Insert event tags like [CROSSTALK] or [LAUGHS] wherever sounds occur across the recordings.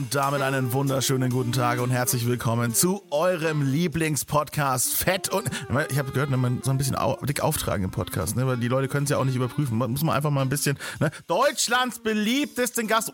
Und damit einen wunderschönen guten Tag und herzlich willkommen zu eurem Lieblingspodcast Fett und ich habe gehört, wenn man so ein bisschen au dick auftragen im Podcast, ne, weil die Leute können es ja auch nicht überprüfen. Man muss man einfach mal ein bisschen ne? Deutschlands beliebtesten Gast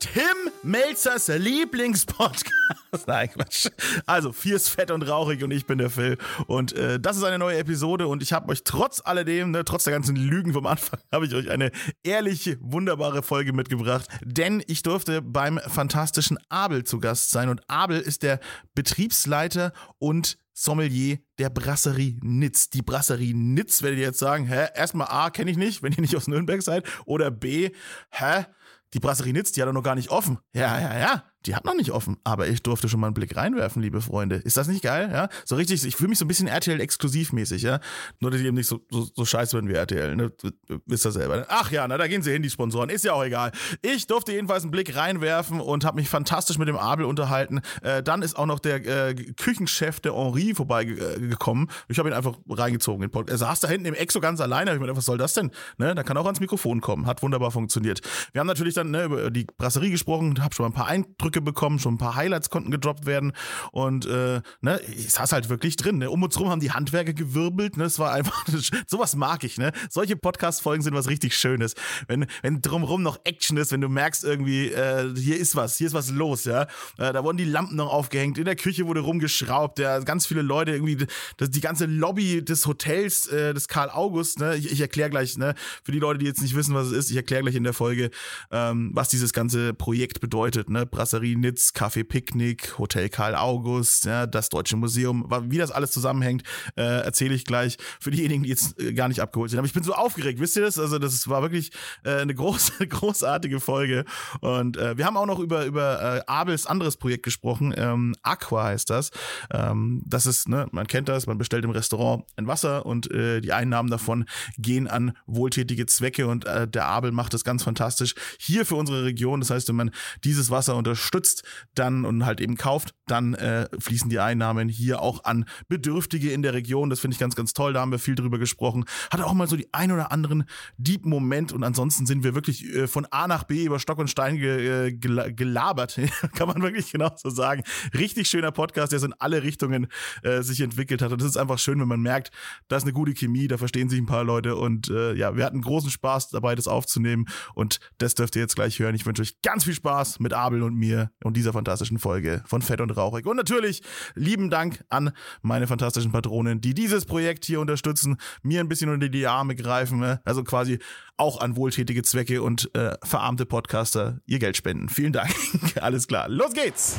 Tim Melzers Lieblingspodcast. [LAUGHS] Nein, Quatsch. Also, vier ist fett und rauchig und ich bin der Phil. Und äh, das ist eine neue Episode und ich habe euch trotz alledem, ne, trotz der ganzen Lügen vom Anfang, [LAUGHS] habe ich euch eine ehrliche, wunderbare Folge mitgebracht. Denn ich durfte beim fantastischen Abel zu Gast sein. Und Abel ist der Betriebsleiter und Sommelier der Brasserie Nitz. Die Brasserie Nitz, werdet ihr jetzt sagen, hä, erstmal A, kenne ich nicht, wenn ihr nicht aus Nürnberg seid. Oder B, hä, die Brasserie Nitz, die hat doch noch gar nicht offen. Ja, ja, ja die hat noch nicht offen, aber ich durfte schon mal einen Blick reinwerfen, liebe Freunde. Ist das nicht geil? Ja, so richtig, ich fühle mich so ein bisschen RTL-exklusivmäßig, ja. Nur, dass ich eben nicht so, so, so scheiße bin wie RTL, ne? Wisst ihr selber. Ach ja, na, da gehen sie hin, die Sponsoren. Ist ja auch egal. Ich durfte jedenfalls einen Blick reinwerfen und habe mich fantastisch mit dem Abel unterhalten. Äh, dann ist auch noch der äh, Küchenchef, der Henri, vorbeigekommen. Ich habe ihn einfach reingezogen. Er saß da hinten im Exo ganz alleine. Ich gedacht, was soll das denn? Ne? Da kann auch ans Mikrofon kommen. Hat wunderbar funktioniert. Wir haben natürlich dann ne, über die Brasserie gesprochen, habe schon mal ein paar Eindrücke Eindrücke bekommen, schon ein paar Highlights konnten gedroppt werden und äh, ne, ich saß halt wirklich drin. Ne? Um uns rum haben die Handwerker gewirbelt, ne? Es war einfach, [LAUGHS] sowas mag ich, ne? Solche Podcast-Folgen sind was richtig Schönes. Wenn, wenn drumrum noch Action ist, wenn du merkst irgendwie, äh, hier ist was, hier ist was los, ja. Äh, da wurden die Lampen noch aufgehängt, in der Küche wurde rumgeschraubt, ja, ganz viele Leute irgendwie, das, die ganze Lobby des Hotels, äh, des Karl August, ne? Ich, ich erkläre gleich, ne, für die Leute, die jetzt nicht wissen, was es ist, ich erkläre gleich in der Folge, ähm, was dieses ganze Projekt bedeutet, ne? Brasserie Galerie Nitz, Café Picknick, Hotel Karl August, ja, das Deutsche Museum, wie das alles zusammenhängt, äh, erzähle ich gleich für diejenigen, die jetzt äh, gar nicht abgeholt sind. Aber ich bin so aufgeregt, wisst ihr das? Also das war wirklich äh, eine große, [LAUGHS] großartige Folge. Und äh, wir haben auch noch über, über äh, Abels anderes Projekt gesprochen. Ähm, Aqua heißt das. Ähm, das ist, ne, man kennt das, man bestellt im Restaurant ein Wasser und äh, die Einnahmen davon gehen an wohltätige Zwecke und äh, der Abel macht das ganz fantastisch hier für unsere Region. Das heißt, wenn man dieses Wasser unterstützt, unterstützt dann und halt eben kauft, dann äh, fließen die Einnahmen hier auch an Bedürftige in der Region. Das finde ich ganz, ganz toll. Da haben wir viel drüber gesprochen. Hatte auch mal so die ein oder anderen Deep-Moment und ansonsten sind wir wirklich äh, von A nach B über Stock und Stein ge, äh, gelabert. [LAUGHS] Kann man wirklich genauso sagen. Richtig schöner Podcast, der so in alle Richtungen äh, sich entwickelt hat. Und das ist einfach schön, wenn man merkt, da ist eine gute Chemie, da verstehen sich ein paar Leute und äh, ja, wir hatten großen Spaß dabei, das aufzunehmen und das dürft ihr jetzt gleich hören. Ich wünsche euch ganz viel Spaß mit Abel und mir und dieser fantastischen Folge von Fett und Rauchig. Und natürlich lieben Dank an meine fantastischen Patronen, die dieses Projekt hier unterstützen, mir ein bisschen unter die Arme greifen, ne? also quasi auch an wohltätige Zwecke und äh, verarmte Podcaster ihr Geld spenden. Vielen Dank. [LAUGHS] Alles klar. Los geht's!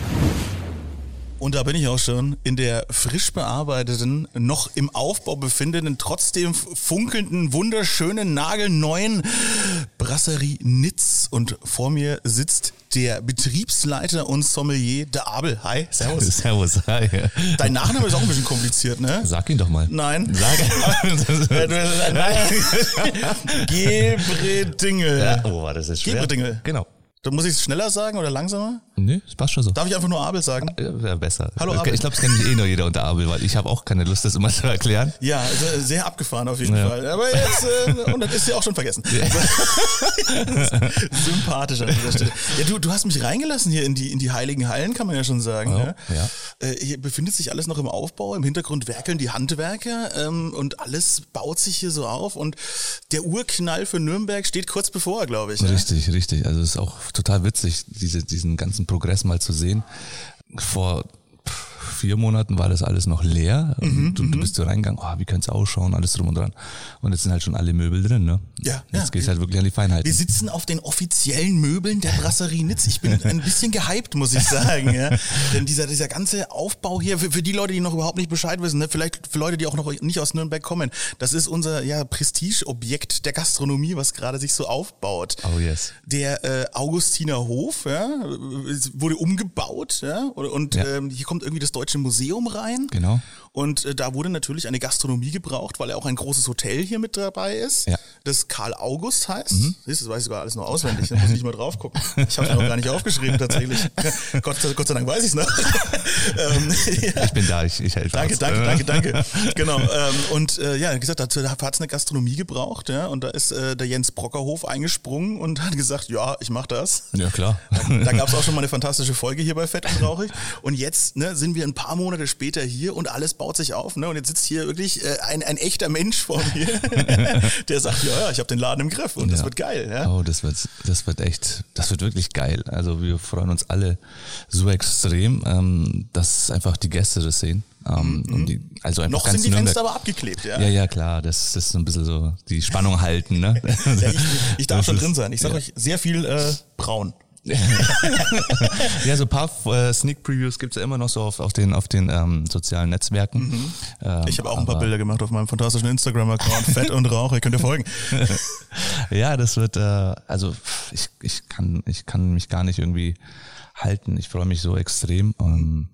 Und da bin ich auch schon in der frisch bearbeiteten, noch im Aufbau befindenden, trotzdem funkelnden, wunderschönen, nagelneuen Brasserie Nitz. Und vor mir sitzt der Betriebsleiter und Sommelier, der Abel. Hi, servus. [LAUGHS] Servus, hi. Dein Nachname ist auch ein bisschen kompliziert, ne? Sag ihn doch mal. Nein. Sag [LAUGHS] [LAUGHS] Gebredingel. Ja, oh, das ist schwer. Gebredingel. Genau. Da muss ich es schneller sagen oder langsamer? Nee, das passt schon so. Darf ich einfach nur Abel sagen? Ja, besser. Hallo Abel. Ich glaube, es kennt eh nur jeder unter Abel, weil ich habe auch keine Lust, das immer zu erklären. Ja, also sehr abgefahren auf jeden ja. Fall. Aber jetzt, äh, und das ist ja auch schon vergessen. Ja. [LAUGHS] Sympathisch an dieser Stelle. Ja, du, du hast mich reingelassen hier in die, in die heiligen Hallen, kann man ja schon sagen. Oh, ja. ja. Äh, hier befindet sich alles noch im Aufbau. Im Hintergrund werkeln die Handwerker ähm, und alles baut sich hier so auf. Und der Urknall für Nürnberg steht kurz bevor, glaube ich. Richtig, richtig. Also es ist auch total witzig diese, diesen ganzen Progress mal zu sehen. Vor vier Monaten war das alles noch leer. Mhm, du, du mhm. bist so reingegangen, oh, wie könnte es ausschauen, alles drum und dran. Und jetzt sind halt schon alle Möbel drin, ne? Ja. Jetzt ja. geht es halt wirklich an die Feinheit. Wir sitzen auf den offiziellen Möbeln der Brasserie Nitz. Ich bin ein bisschen gehypt, muss ich sagen. Ja. Denn dieser, dieser ganze Aufbau hier, für, für die Leute, die noch überhaupt nicht Bescheid wissen, ne? vielleicht für Leute, die auch noch nicht aus Nürnberg kommen, das ist unser ja, Prestigeobjekt der Gastronomie, was gerade sich so aufbaut. Oh yes. Der äh, Augustiner Hof ja, wurde umgebaut ja, und Ja. Ähm, hier kommt irgendwie das Deutsche Deutsche Museum rein. Genau. Und äh, da wurde natürlich eine Gastronomie gebraucht, weil ja auch ein großes Hotel hier mit dabei ist. Ja. Das Karl August heißt. Siehst du, das weiß ich sogar alles noch auswendig. Da muss ich nicht mal drauf gucken. Ich habe es noch gar nicht aufgeschrieben tatsächlich. [LAUGHS] Gott, Gott sei Dank weiß ich es noch. [LAUGHS] ähm, ja. Ich bin da, ich, ich helfe Danke, aus. danke, danke, danke. [LAUGHS] Genau. Ähm, und äh, ja, wie gesagt, dazu hat es eine Gastronomie gebraucht, ja. Und da ist äh, der Jens Brockerhof eingesprungen und hat gesagt, ja, ich mach das. Ja, klar. Da gab es auch schon mal eine fantastische Folge hier bei Fett und Rauchig. Und jetzt ne, sind wir ein paar Monate später hier und alles baut sich auf. Ne? Und jetzt sitzt hier wirklich äh, ein, ein echter Mensch vor mir, [LAUGHS] der sagt, ja, ja, ich habe den Laden im Griff und das Ja. wird geil. Ja? Oh, das wird, das wird echt, das wird wirklich geil. Also wir freuen uns alle so extrem, ähm, dass einfach die Gäste das sehen. Ähm, und die, also einfach Mhm. Noch ganz sind die Nürnberg. Fenster aber abgeklebt, ja. Ja, ja, klar, das, das ist so ein bisschen so die Spannung halten, ne? [LAUGHS] Ja, ich, ich darf Das schon ist- drin sein. Ich sage euch, sehr viel äh, braun. Ja, so ein paar äh, Sneak Previews gibt's ja immer noch so auf, auf den, auf den ähm, sozialen Netzwerken. Ähm, Mhm. Ich habe auch ein paar Bilder gemacht auf meinem fantastischen Instagram-Account. Fett und Rauch, ihr könnt ihr folgen. [LAUGHS] Ja, das wird, äh, also ich, ich, kann, ich kann mich gar nicht irgendwie halten. Ich freue mich so extrem. Ähm,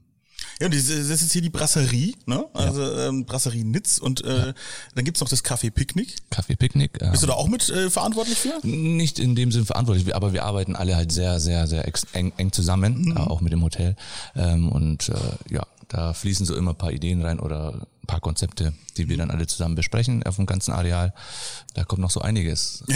Ja, und das ist hier die Brasserie, ne? Also ähm, Brasserie Nitz und äh, dann gibt's noch das Café Picknick. Kaffee-Picknick. Ähm, Bist du da auch mit äh, verantwortlich für? Nicht in dem Sinn verantwortlich, wir- aber wir arbeiten alle halt sehr, sehr, sehr ex eng, eng zusammen, äh, auch mit dem Hotel. Ähm, und äh, ja, da fließen so immer ein paar Ideen rein oder ein paar Konzepte, die wir dann alle zusammen besprechen auf dem ganzen Areal. Da kommt noch so einiges. [LAUGHS] ja,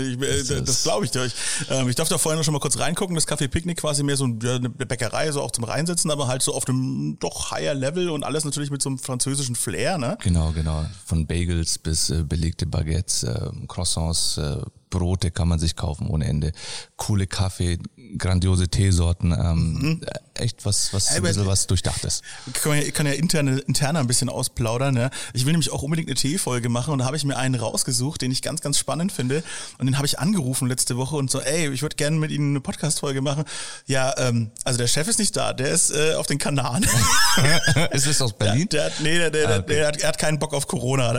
ich, äh, das, ist- glaube ich dir. Ich, ähm, ich darf da vorhin noch schon mal kurz reingucken. Das Café Picknick quasi mehr so eine Bäckerei, so auch zum Reinsetzen, aber halt so auf einem doch higher Level und alles natürlich mit so einem französischen Flair, ne? Genau, genau. Von Bagels bis äh, belegte Baguettes, äh, Croissants, äh, Brote kann man sich kaufen ohne Ende. Coole Kaffee, grandiose Teesorten, ähm, äh, echt was, was, bisschen was Durchdachtes. kann ja, kann ja interne, interner ein bisschen ausplaudern. Ne? Ich will nämlich auch unbedingt eine Teefolge machen und da habe ich mir einen rausgesucht, den ich ganz, ganz spannend finde. Und den habe ich angerufen letzte Woche und so, ey, ich würde gerne mit Ihnen eine Podcast-Folge machen. Ja, ähm, also der Chef ist nicht da, der ist äh, auf den Kanaren. [LAUGHS] Ist es aus Berlin? Der hat, nee, der, der, Ah, okay. der, hat, er hat keinen Bock auf Corona. [LAUGHS]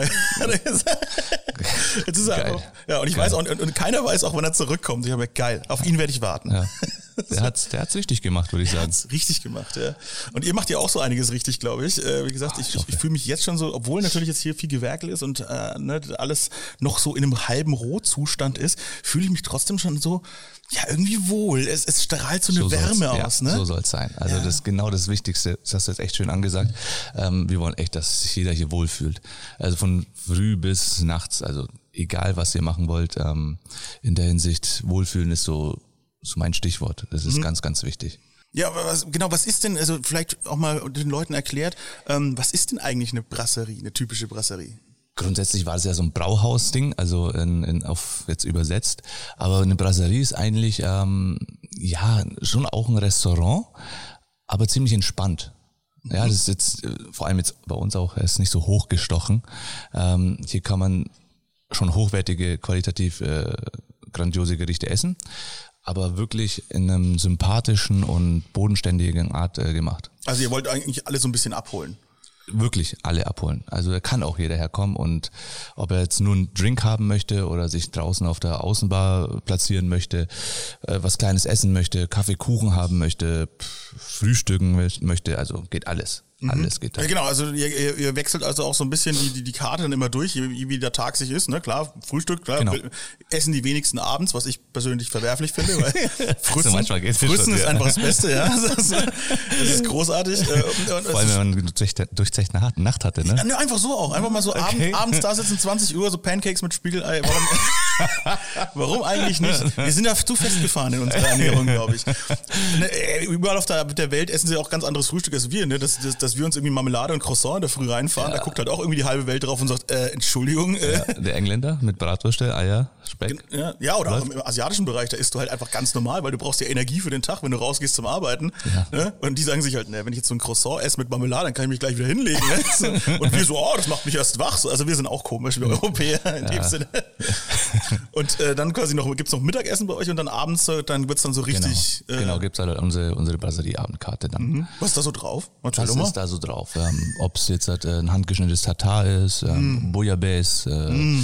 Jetzt ist er Geil. einfach, ja, und ich weiß auch, und, und keiner weiß auch, wann er zurückkommt. Ich habe gesagt, geil, auf ihn werde ich warten. Ja. [LAUGHS] Der hat's, der hat's richtig gemacht, würde ich sagen. Hat's richtig gemacht, ja. Und ihr macht ja auch so einiges richtig, glaube ich. Äh, wie gesagt, ich, ich ich, ich fühle mich jetzt schon so, obwohl natürlich jetzt hier viel Gewerkel ist und äh, ne, alles noch so in einem halben Rohzustand ist, fühle ich mich trotzdem schon so, ja, irgendwie wohl. Es, es strahlt so eine So soll's- Wärme ja, aus, ne? So soll es sein. Also das ist genau das Wichtigste. Das hast du jetzt echt schön angesagt. Ähm, wir wollen echt, dass sich jeder hier wohlfühlt. Also von früh bis nachts, also egal was ihr machen wollt, ähm, in der Hinsicht Wohlfühlen ist so, so mein Stichwort. Das Mhm. ist ganz, ganz wichtig. Ja, aber was, genau, was ist denn, also vielleicht auch mal den Leuten erklärt, ähm, was ist denn eigentlich eine Brasserie, eine typische Brasserie? Grundsätzlich war es ja so ein Brauhaus-Ding, also in, in, auf jetzt übersetzt. Aber eine Brasserie ist eigentlich ähm, ja schon auch ein Restaurant, aber ziemlich entspannt. Ja, das ist jetzt äh, vor allem jetzt bei uns auch, er ist nicht so hochgestochen. Ähm, hier kann man schon hochwertige, qualitativ äh, grandiose Gerichte essen, aber wirklich in einem sympathischen und bodenständigen Art äh, gemacht Also ihr wollt eigentlich alle so ein bisschen abholen. wirklich alle abholen. Also da kann auch jeder herkommen und ob er jetzt nur einen Drink haben möchte oder sich draußen auf der Außenbar platzieren möchte, äh, was Kleines essen möchte, Kaffee, Kuchen haben möchte, pff, frühstücken mö- möchte, also geht alles. Alles geht da. Ja, genau, also ihr, ihr, wechselt also auch so ein bisschen die, die, die Karte dann immer durch, wie, wie der Tag sich ist, ne? Klar, Frühstück, klar, Genau. essen die wenigsten abends, was ich persönlich verwerflich finde, weil [LAUGHS] [LAUGHS] Frühstück, manchmal geht's Frühstück schon, ist ja. einfach das Beste, ja. [LAUGHS] Das ist, das ist großartig. äh, Und, Vor allem, wenn man eine durchzechte- durchzechte Nacht- hatte, ja, ne? ne, einfach so auch. Einfach mal so Okay. abend, abends da sitzen, 20 Uhr, so Pancakes mit Spiegelei. Warum, [LAUGHS] warum eigentlich nicht? Wir sind ja zu festgefahren in unserer Ernährung, glaube ich. Ne, äh, überall auf der, Welt essen sie auch ganz anderes Frühstück als wir. Ne? Dass, dass, dass wir uns irgendwie Marmelade und Croissant in der Früh reinfahren, da guckt halt auch irgendwie die halbe Welt drauf und sagt, äh, Entschuldigung. Äh, Der Engländer mit Bratwürste, Eier, Speck. ja, ja, oder auch im asiatischen Bereich, da isst du halt einfach ganz normal, weil du brauchst ja Energie für den Tag, wenn du rausgehst zum Arbeiten. Ne? Und die sagen sich halt, ne, wenn ich jetzt so ein Croissant esse mit Marmelade, dann kann ich mich gleich wieder hinlegen. Ne? Und wir so, oh, das macht mich erst wach. So, Also wir sind auch komisch, wir Europäer in dem Sinne. [LAUGHS] [LAUGHS] Und äh, dann quasi noch, gibt's noch Mittagessen bei euch und dann abends, äh, dann wird's dann so Genau, richtig. Äh, genau gibt's halt unsere, unsere Brasserie-Abendkarte dann. Was ist da so drauf? Was mal. ist da so drauf? Ähm, Ob es jetzt halt, äh, ein handgeschnittenes Tatar ist, ähm, Bouillabaisse, äh,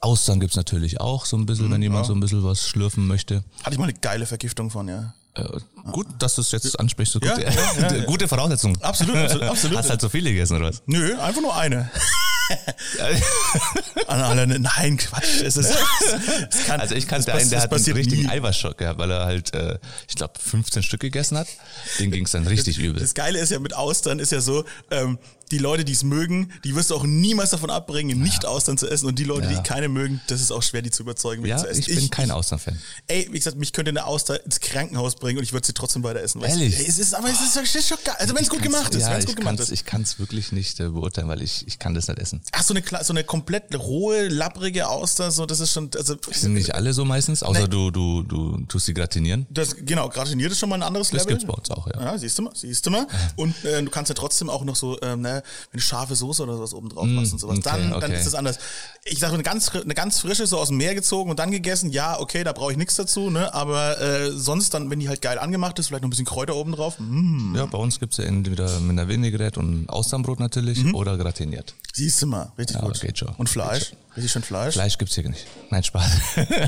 Austern gibt's natürlich auch so ein bisschen, wenn jemand so ein bisschen was schlürfen möchte. Hatte ich mal eine geile Vergiftung von, ja. Gut, dass du es jetzt ansprichst. So Ja, gute, ja, ja, [LAUGHS] gute Voraussetzung. [LAUGHS] Absolut, absolut. Hast halt so viele gegessen, oder was? Nö, einfach nur eine. [LAUGHS] Nein, Quatsch. Es ist, es kann, Also ich kannte das einen, der hat das einen richtigen nie. Eiweißschock gehabt, weil er halt, äh, ich glaube, 15 Stück gegessen hat. Den ging es dann richtig übel. Das Geile ist ja mit Austern ist ja so, ähm, die Leute, die es mögen, die wirst du auch niemals davon abbringen, nicht Austern zu essen. Und die Leute, Ja. die keine mögen, das ist auch schwer, die zu überzeugen, Ja, zu essen. ich bin kein Austernfan. Ey, wie gesagt, mich könnte eine Auster ins Krankenhaus bringen und ich würde sie trotzdem weiter essen. weißt? Ehrlich? Es ist, aber es ist, es ist schon geil. Also wenn es gut gemacht ist, ja, wenn es ich gut gemacht kann's, ist. ich kann es wirklich nicht äh, beurteilen, weil ich, ich kann das nicht essen. Ach, so eine, so eine komplett rohe, lapprige Auster, so, das ist schon, also, Sind nicht alle so meistens, außer du, du, du tust sie gratinieren. das, genau, gratiniert ist schon mal ein anderes Das Level. gibt's bei uns auch, ja. Ja, siehst du mal, siehst du mal. Und äh, du kannst ja trotzdem auch noch so, ähm, ne, du scharfe Soße oder sowas oben drauf machst und sowas, Mm, okay, dann, dann okay. ist das anders. Ich sage, eine ganz, eine ganz frische, so aus dem Meer gezogen und dann gegessen, ja, okay, da brauche ich nichts dazu, ne, aber äh, sonst dann, wenn die halt geil angemacht ist, vielleicht noch ein bisschen Kräuter oben drauf, mm, Ja, bei uns gibt's ja entweder mit einer Vinaigrette und Austernbrot natürlich oder gratiniert. siehst du mal, richtig Ja, gut. geht schon. Und Fleisch, richtig schön Fleisch. Fleisch gibt's hier nicht. Nein, Spaß.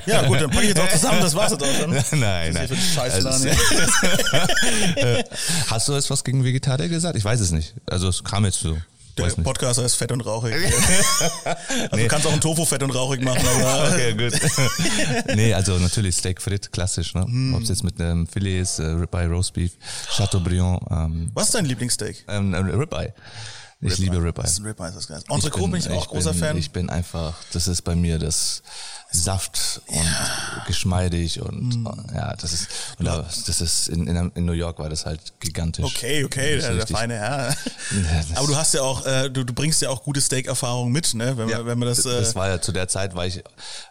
Ja, gut, dann packe ich jetzt auch zusammen, das war's jetzt auch schon. [LAUGHS] nein, nein. Also, hier. [LAUGHS] Hast du jetzt was gegen Vegetarier gesagt? Ich weiß es nicht. Also es kam jetzt so. Der Weiß nicht. Podcast heißt Fett und Rauchig. [LAUGHS] also du kannst auch ein Tofu fett und rauchig machen, aber [LAUGHS] Okay, gut. [LAUGHS] nee, also natürlich Steak frit, klassisch, ne? Mhm. Ob es jetzt mit einem Filet ist, äh, Ribeye, Roastbeef, Chateaubriand, ähm, was ist dein Lieblingssteak? ähm, äh, Ribeye. Ich liebe Ribeye. Das ist ein Ribeye, ist das geil. Entrecot bin, bin- ich auch großer bin, Fan. Ich bin einfach, das ist bei mir das Saft und geschmeidig und Mm. ja, das ist, da, das ist in, in, in New York war das halt gigantisch. Okay, okay, der, der feine Herr. [LAUGHS] das- Aber du hast ja auch, äh, du, du bringst ja auch gute Steak-Erfahrung mit, ne? Wenn, man, wenn man das. Äh, das war ja zu der Zeit, war ich,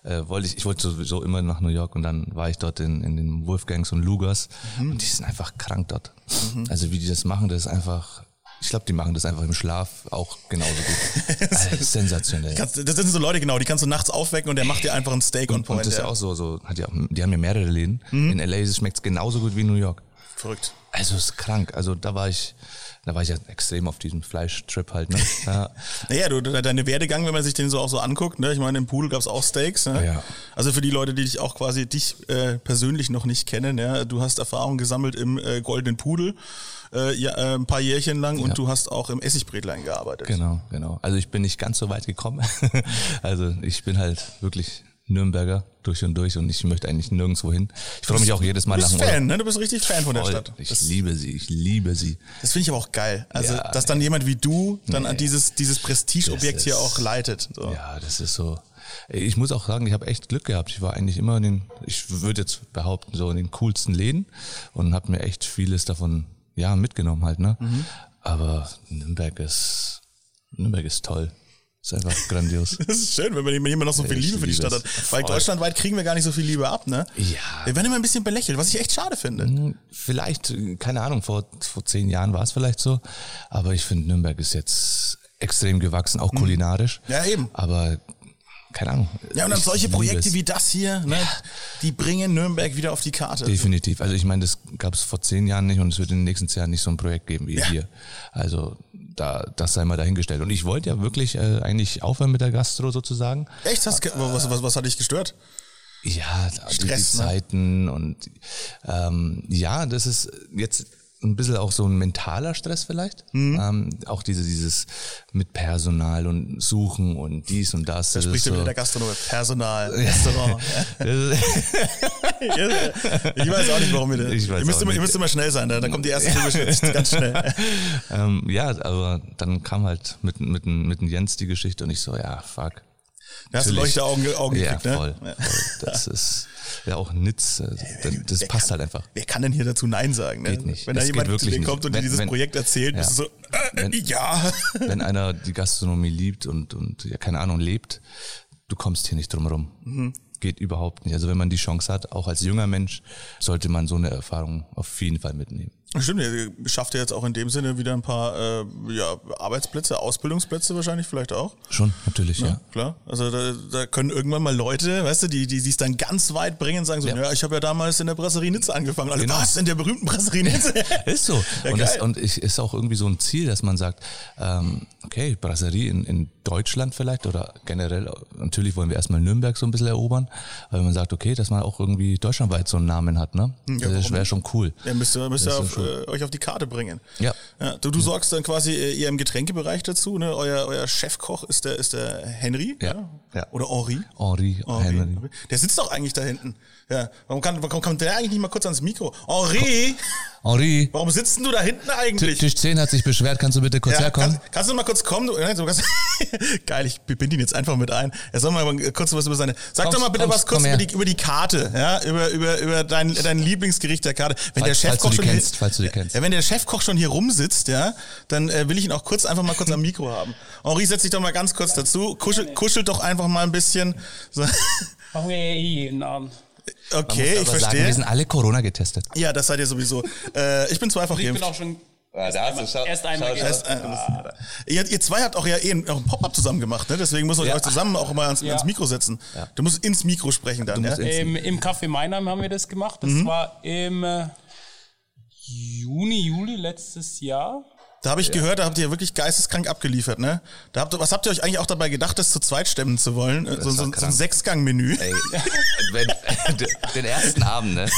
äh, wollte ich, ich wollte sowieso immer nach New York und dann war ich dort in, in den Wolfgangs und Lugers Mhm. und die sind einfach krank dort. Also wie die das machen, das ist einfach, ich glaube, die machen das einfach im Schlaf auch genauso gut. also, [LAUGHS] sensationell. kannst, das sind so Leute, genau, die kannst du nachts aufwecken und der macht dir einfach ein Steak on Und point. das ist ja auch so, so hat ja, die haben ja mehrere Läden. Mhm. In LA schmeckt es genauso gut wie in New York. Verrückt. Also es ist krank. Also da war ich, da war ich ja extrem auf diesem Fleischtrip halt. Ne? [LAUGHS] Ja. Naja, du, de- deine Werdegang, wenn man sich den so auch so anguckt, ne? Ich meine, im Pool gab's auch Steaks. Ne? Ja. Also für die Leute, die dich auch quasi dich äh, persönlich noch nicht kennen, ja, du hast Erfahrung gesammelt im äh, Goldenen Pudel äh, ja, äh, ein paar Jährchen lang und Ja. du hast auch im Essigbrätlein gearbeitet. Genau, genau. Also ich bin nicht ganz so weit gekommen. [LAUGHS] also ich bin halt wirklich Nürnberger durch und durch und ich möchte eigentlich nirgendwo hin. Ich freue mich auch jedes Mal Du bist nach dem Fan, ne? Du bist richtig Fan von der Voll. Stadt. Ich Das, liebe sie, ich liebe sie. das finde ich aber auch geil. Also, Ja, dass dann jemand wie du dann an Nee. dieses, dieses Prestigeobjekt hier auch leitet. So. Ja, das ist so. Ich muss auch sagen, ich habe echt Glück gehabt. Ich war eigentlich immer in den, ich würde jetzt behaupten, so in den coolsten Läden und habe mir echt vieles davon ja mitgenommen halt, ne? Mhm. Aber Nürnberg ist Nürnberg ist toll. Ist einfach grandios. [LAUGHS] Das ist schön, wenn man jemand noch so viel Ich Liebe für die Stadt hat. Weil Voll. deutschlandweit kriegen wir gar nicht so viel Liebe ab, ne? Ja. Wir werden immer ein bisschen belächelt, was ich echt schade finde. Vielleicht, äh, keine Ahnung, vor, vor zehn Jahren war es vielleicht so. Aber ich finde, Nürnberg ist jetzt extrem gewachsen, auch kulinarisch. Mhm. Ja, eben. Aber keine Ahnung. Ja, und dann ich solche Projekte wie das hier, ne? Die bringen Nürnberg wieder auf die Karte. Definitiv. Also ich meine, das gab es vor zehn Jahren nicht und es wird in den nächsten zehn Jahren nicht so ein Projekt geben wie Ja. hier. Also da, das sei mal dahingestellt. Und ich wollte ja wirklich äh, eigentlich aufhören mit der Gastro sozusagen. Echt? Hast, ge- was, was, was hat dich gestört? Ja, die, die Stress, ne? Zeiten und ähm, ja, das ist jetzt ein bisschen auch so ein mentaler Stress vielleicht. Mhm. Ähm, auch diese, dieses mit Personal und Suchen und dies und das. Da spricht ja wieder so, der Gastronom, Personal, [LAUGHS] Restaurant. [LAUGHS] ich weiß auch nicht, warum wir das. Ich weiß ihr, müsst immer, ihr müsst immer schnell sein, da, da kommt die erste Filmgeschichte [LAUGHS] ganz schnell. ähm, ja, aber dann kam halt mit, mit, mit dem Jens die Geschichte und ich so, ja, fuck. Da hast du Natürlich. Leuchteaugen Augen Ja, gekriegt, ne? voll, voll. Das ist ja auch Nitz. äh, Das, das passt kann- halt einfach. Wer kann denn hier dazu Nein sagen? Ne? Geht nicht. Wenn da Das jemand zu wirklich dir kommt und dir Wenn- dieses wenn- Projekt erzählt, Ja. bist du so, äh, Wenn- ja. [LAUGHS] Wenn einer die Gastronomie liebt und, und ja, keine Ahnung, lebt, du kommst hier nicht drum rum. Mhm. Geht überhaupt nicht. Also wenn man die Chance hat, auch als junger Mensch, sollte man so eine Erfahrung auf jeden Fall mitnehmen. Stimmt, ihr schafft ja jetzt auch in dem Sinne wieder ein paar äh, ja, Arbeitsplätze, Ausbildungsplätze wahrscheinlich vielleicht auch. Schon, natürlich, ja. Klar. Also da, da können irgendwann mal Leute, weißt du, die, die sich dann ganz weit bringen und sagen so, ja, Ja. ich habe ja damals in der Brasserie Nizza angefangen. Alle, Genau. was, in der berühmten Brasserie Nizza? [LAUGHS] Ist so. Ja, und, das, und ich, ist auch irgendwie so ein Ziel, dass man sagt, ähm, okay, Brasserie in, in Deutschland vielleicht oder generell, natürlich wollen wir erstmal Nürnberg so ein bisschen erobern, aber man sagt, okay, dass man auch irgendwie deutschlandweit so einen Namen hat, ne? das warum wäre schon cool. Ja, müsst ihr, müsst ihr Das ist auf, äh, euch auf die Karte bringen. Ja. ja du du sorgst dann quasi äh, eher im Getränkebereich dazu, ne? Euer, euer Chefkoch ist der, ist der Henry. Ja, ja. Oder Henri. Henri. Henry. Der sitzt doch eigentlich da hinten. Ja. Warum, kann, warum kommt der eigentlich nicht mal kurz ans Mikro? Henri! [LAUGHS] Henri, Warum sitzt denn du da hinten eigentlich? Tisch 10 hat sich beschwert, kannst du bitte kurz Ja, herkommen? kannst, kannst du mal kurz kommen? Du, nein, du kannst, [LAUGHS] geil, ich bind ihn jetzt einfach mit ein. Er soll mal kurz was über seine. Sag Kommst- doch mal bitte kommst- was kurz über die, über die Karte, ja, über, über, über dein, dein Lieblingsgericht der Karte. Wenn der Falls- falls Chefkoch schon kennst, falls du die kennst. Ja, wenn der Chefkoch schon hier rumsitzt, ja, dann äh, will ich ihn auch kurz einfach mal kurz am Mikro haben. Henri, setz dich doch mal ganz kurz dazu. Kuschel, kuschelt doch einfach mal ein bisschen. So. Machen wir hier jeden Abend. Okay, ich sagen, verstehe. wir sind alle Corona getestet. ja, das seid ihr sowieso. Äh, ich bin zweifach Ich bin geimpft. auch schon Ja, da hast du- schau- erst einmal geimpft. Äh, ihr, ihr zwei habt auch ja eh ein, auch ein Pop-up zusammen gemacht, ne? Deswegen müssen wir Ja. euch zusammen auch mal ans, Ja. ans Mikro setzen. Du musst ins Mikro sprechen dann, ja? Im, Im Café Meinheim haben wir das gemacht. Das war im äh, Juni, Juli letztes Jahr. Da habe ich gehört, da habt ihr wirklich geisteskrank abgeliefert, ne? Da habt, ihr- was habt ihr euch eigentlich auch dabei gedacht, das zu zweit stemmen zu wollen? Äh, So, so, so ein. Sechsgang-Menü. Ey, wenn, [LAUGHS] den ersten Abend, ne?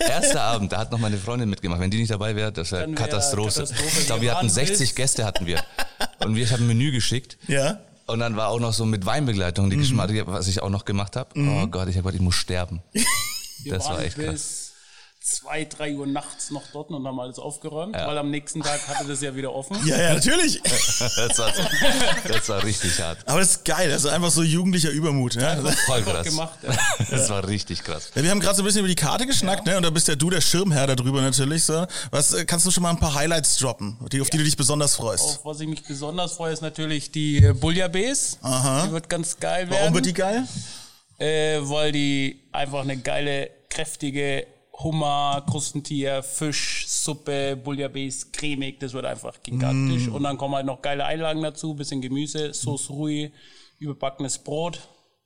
Erster Abend, da hat noch meine Freundin mitgemacht. Wenn die nicht dabei wäre, das wäre Katastrophe. Katastrophe. Ich glaube, Wir hatten waren 60 bis- Gäste hatten wir. Und wir, ich habe ein Menü geschickt. Ja? Und dann war auch noch so mit Weinbegleitung Mhm. die Geschmack, was ich auch noch gemacht habe. Oh Gott, ich habe gedacht, ich muss sterben. Wir [LAUGHS] Das war echt krass. Zwei, drei Uhr nachts noch dort und haben alles aufgeräumt, Ja. weil am nächsten Tag hatte das ja wieder offen. Ja, ja, natürlich. [LAUGHS] Das war, das war richtig hart. Aber das ist geil, das ist einfach so jugendlicher Übermut. Ja? [LAUGHS] Voll krass. gemacht. Ja. Das war richtig krass. Ja, wir haben gerade so ein bisschen über die Karte geschnackt, ne? Und da bist ja du der Schirmherr darüber natürlich. So. Was äh, kannst du schon mal ein paar Highlights droppen, die, auf die du dich besonders freust? Auf was ich mich besonders freue, ist natürlich die äh, Bouillabaisse. Aha. Die wird ganz geil werden. Warum wird die geil? Äh, weil die einfach eine geile, kräftige Hummer, Krustentier, Fisch, Suppe, Bouillabaisse, cremig, das wird einfach gigantisch. Und dann kommen halt noch geile Einlagen dazu, bisschen Gemüse, Sauce Rouille, überbackenes Brot.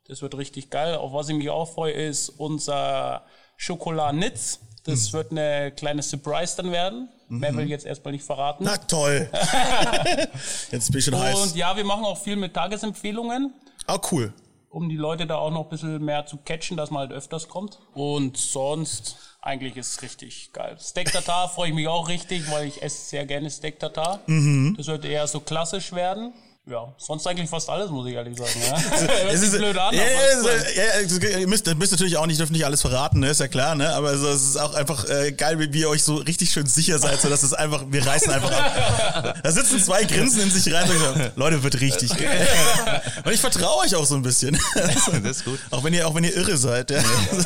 Das wird richtig geil. Auf was ich mich auch freue, ist unser Schokoladnitz. Das wird eine kleine Surprise dann werden. Mehr will ich jetzt erstmal nicht verraten. Na toll. [LAUGHS] Jetzt bin ich schon Und heiß. ja, wir machen auch viel mit Tagesempfehlungen Ah, cool. Um die Leute da auch noch ein bisschen mehr zu catchen, dass man halt öfters kommt. Und sonst, eigentlich ist es richtig geil. Steak Tartar [LAUGHS] freue ich mich auch richtig, weil ich esse sehr gerne Steak Tartar. Mhm. Das wird eher so klassisch werden. Ja, sonst eigentlich fast alles, muss ich ehrlich sagen. Ja. [LAUGHS] Es ist, blöd an, ja, ja, ja, ja, ihr müsst, ihr müsst natürlich auch nicht, dürft nicht alles verraten, ne? ist ja klar, ne? aber so, es ist auch einfach äh, geil, wie, wie ihr euch so richtig schön sicher seid, so dass es einfach, wir reißen einfach ab. [LAUGHS] Da sitzen zwei Grinsen in sich rein und sagen, Leute, wird richtig geil. [LAUGHS] Und ich vertraue euch auch so ein bisschen. Das ist gut. Auch wenn ihr, auch wenn ihr irre seid. Ja.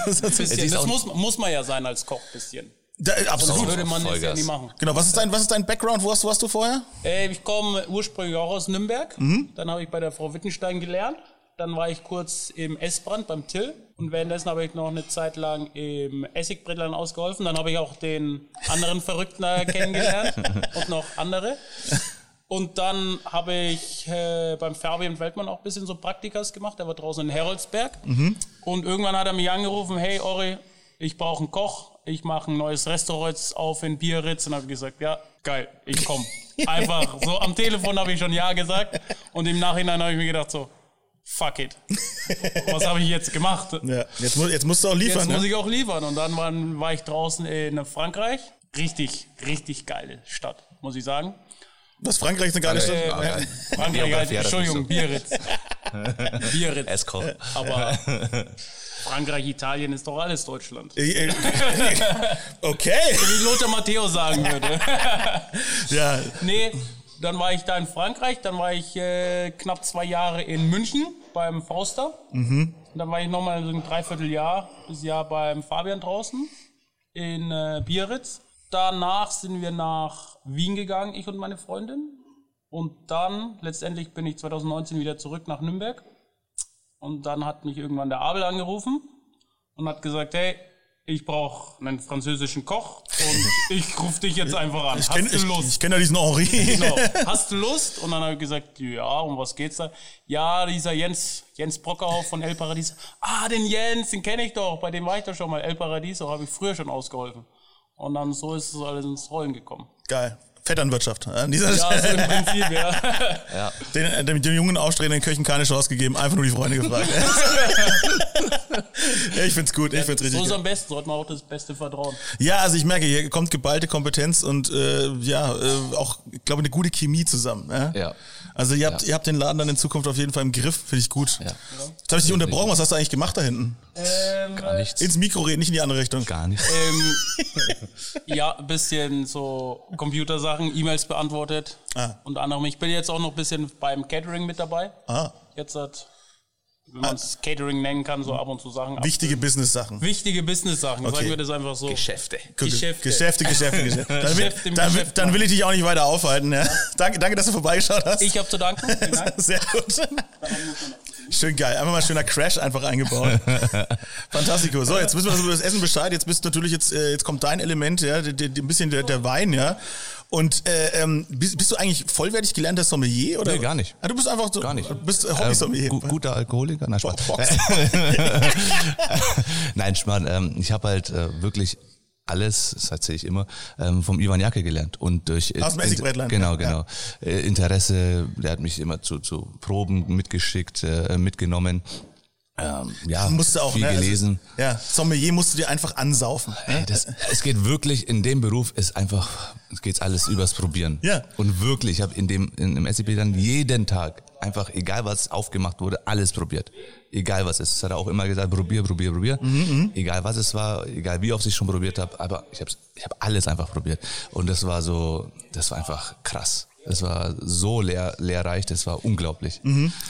bisschen, ist das auch- muss, muss man ja sein als Koch, bisschen. Da, Sonst absolut. würde man das ja Vollgas. nie machen. Genau, was ist dein, was ist dein Background? Wo hast, wo hast du vorher? Äh, ich komme ursprünglich auch aus Nürnberg. Mhm. Dann habe ich bei der Frau Wittenstein gelernt. Dann war ich kurz im Essbrand beim Till. Und währenddessen habe ich noch eine Zeit lang im Essigbrettlern ausgeholfen. Dann habe ich auch den anderen Verrückten [LAUGHS] kennengelernt und noch andere. Und dann habe ich äh, beim Fabian Weltmann auch ein bisschen so Praktikas gemacht. Der war draußen in Heroldsberg. Und irgendwann hat er mich angerufen, hey Ori, ich brauche einen Koch. Ich mache ein neues Restaurant auf in Biarritz. Und habe gesagt, ja, geil, ich komme. [LAUGHS] Einfach so am Telefon habe ich schon Ja gesagt. Und im Nachhinein habe ich mir gedacht so, fuck it. Was habe ich jetzt gemacht? Ja, jetzt, jetzt musst du auch liefern. Jetzt ne? muss ich auch liefern. Und dann war, war ich draußen in Frankreich. Richtig, richtig geile Stadt, muss ich sagen. Was Frankreich ist eine geile Stadt. Äh, geil. Frankreich, halt, das Entschuldigung, Biarritz. [LAUGHS] Biarritz. Esskoch. Aber [LAUGHS] Frankreich, Italien ist doch alles Deutschland. Äh, äh, [LAUGHS] Okay. Wie Lothar Matthäus sagen würde. [LAUGHS] Ja, Nee, dann war ich da in Frankreich, dann war ich äh, knapp zwei Jahre in München beim Fauster. Und dann war ich nochmal so ein Dreivierteljahr bis Jahr beim Fabian draußen in äh, Biarritz. Danach sind wir nach Wien gegangen, ich und meine Freundin. Und dann, letztendlich bin ich 2019 wieder zurück nach Nürnberg. Und dann hat mich irgendwann der Abel angerufen und hat gesagt, hey, ich brauche einen französischen Koch und [LAUGHS] ich rufe dich jetzt einfach an. Ich Hast kenne du ich, Lust? ich kenn ja diesen Henri. Genau. [LAUGHS] Hast du Lust? Und dann habe ich gesagt, ja, um was geht's da? Ja, dieser Jens, Jens Brockerhoff von El Paradiso. Ah, den Jens, den kenne ich doch, bei dem war ich doch schon mal. El Paradiso habe ich früher schon ausgeholfen. Und dann so ist es alles ins Rollen gekommen. Geil. Vetternwirtschaft. An dieser Ja, so Stelle im Prinzip, ja. den, äh, dem, dem jungen aufstrebenden Köchen keine Chance gegeben, einfach nur die Freunde gefragt. [LAUGHS] [LAUGHS] ja, ich find's gut, ich find's richtig So ist am besten, sollte man auch das Beste vertrauen. Ja, also ich merke, hier kommt geballte Kompetenz und äh, ja, äh, auch, ich glaube, eine gute Chemie zusammen. Ja. Ja. Also ihr habt, Ja. ihr habt den Laden dann in Zukunft auf jeden Fall im Griff, finde ich gut. Ja. Jetzt habe ich dich unterbrochen, was hast du eigentlich gemacht da hinten? Ähm, Gar nichts. Ins Mikro reden, nicht in die andere Richtung. Gar nichts. ähm, [LAUGHS] ja, ein bisschen so Computersachen, E-Mails beantwortet. Ah. Unter anderem, ich bin jetzt auch noch ein bisschen beim Catering mit dabei. Ah, Jetzt hat, wenn man es Catering nennen kann, so ab und zu Sachen. ab- wichtige Business-Sachen. Wichtige Business-Sachen, Okay. sagen wir das einfach so. Geschäfte. Geschäfte. Geschäfte, Geschäfte, Geschäfte. [LAUGHS] Dann, will, dann, will- dann will ich dich auch nicht weiter aufhalten. Ja. [LAUGHS] Danke, danke, dass du vorbeigeschaut hast. Ich habe zu danken. Vielen Dank. [LAUGHS] Sehr gut. Schön geil. Einfach mal schöner Crash einfach eingebaut. Fantastico. So, jetzt wissen wir also über das Essen Bescheid. Jetzt bist du natürlich jetzt, äh, jetzt kommt dein Element, ja, ein bisschen der, der Wein, ja. Und äh, ähm, bist, bist du eigentlich vollwertig gelernter Sommelier oder? Nee, gar nicht. Ah, du bist einfach so, Gar nicht. Du bist Hobby-Sommelier. Äh, gu guter Alkoholiker? Nein, Spaß. [LAUGHS] Nein, Schmarrn. Ähm, ich habe halt äh, wirklich alles, das erzähle ich immer, ähm, vom Ivan Jacke gelernt. Und durch äh, Aus dem Essigbrettland, Genau, ja. genau. Äh, Interesse, der hat mich immer zu, zu Proben mitgeschickt, äh, mitgenommen. Ähm, ja, musst du auch, viel ne? Also, gelesen. ja, Sommelier musst du dir einfach ansaufen. Ne? Ey, das, es geht wirklich, in dem Beruf ist einfach, es geht alles übers Probieren. Ja. Und wirklich, ich habe in dem, in, im SCP dann jeden Tag einfach, egal was aufgemacht wurde, alles probiert. Egal was es ist. Das hat er auch immer gesagt, probier, probier, probier. Mhm, egal was es war, egal wie oft ich schon probiert habe, aber ich habe ich hab alles einfach probiert. Und das war so, das war einfach krass. Das war so lehr, lehrreich, das war unglaublich.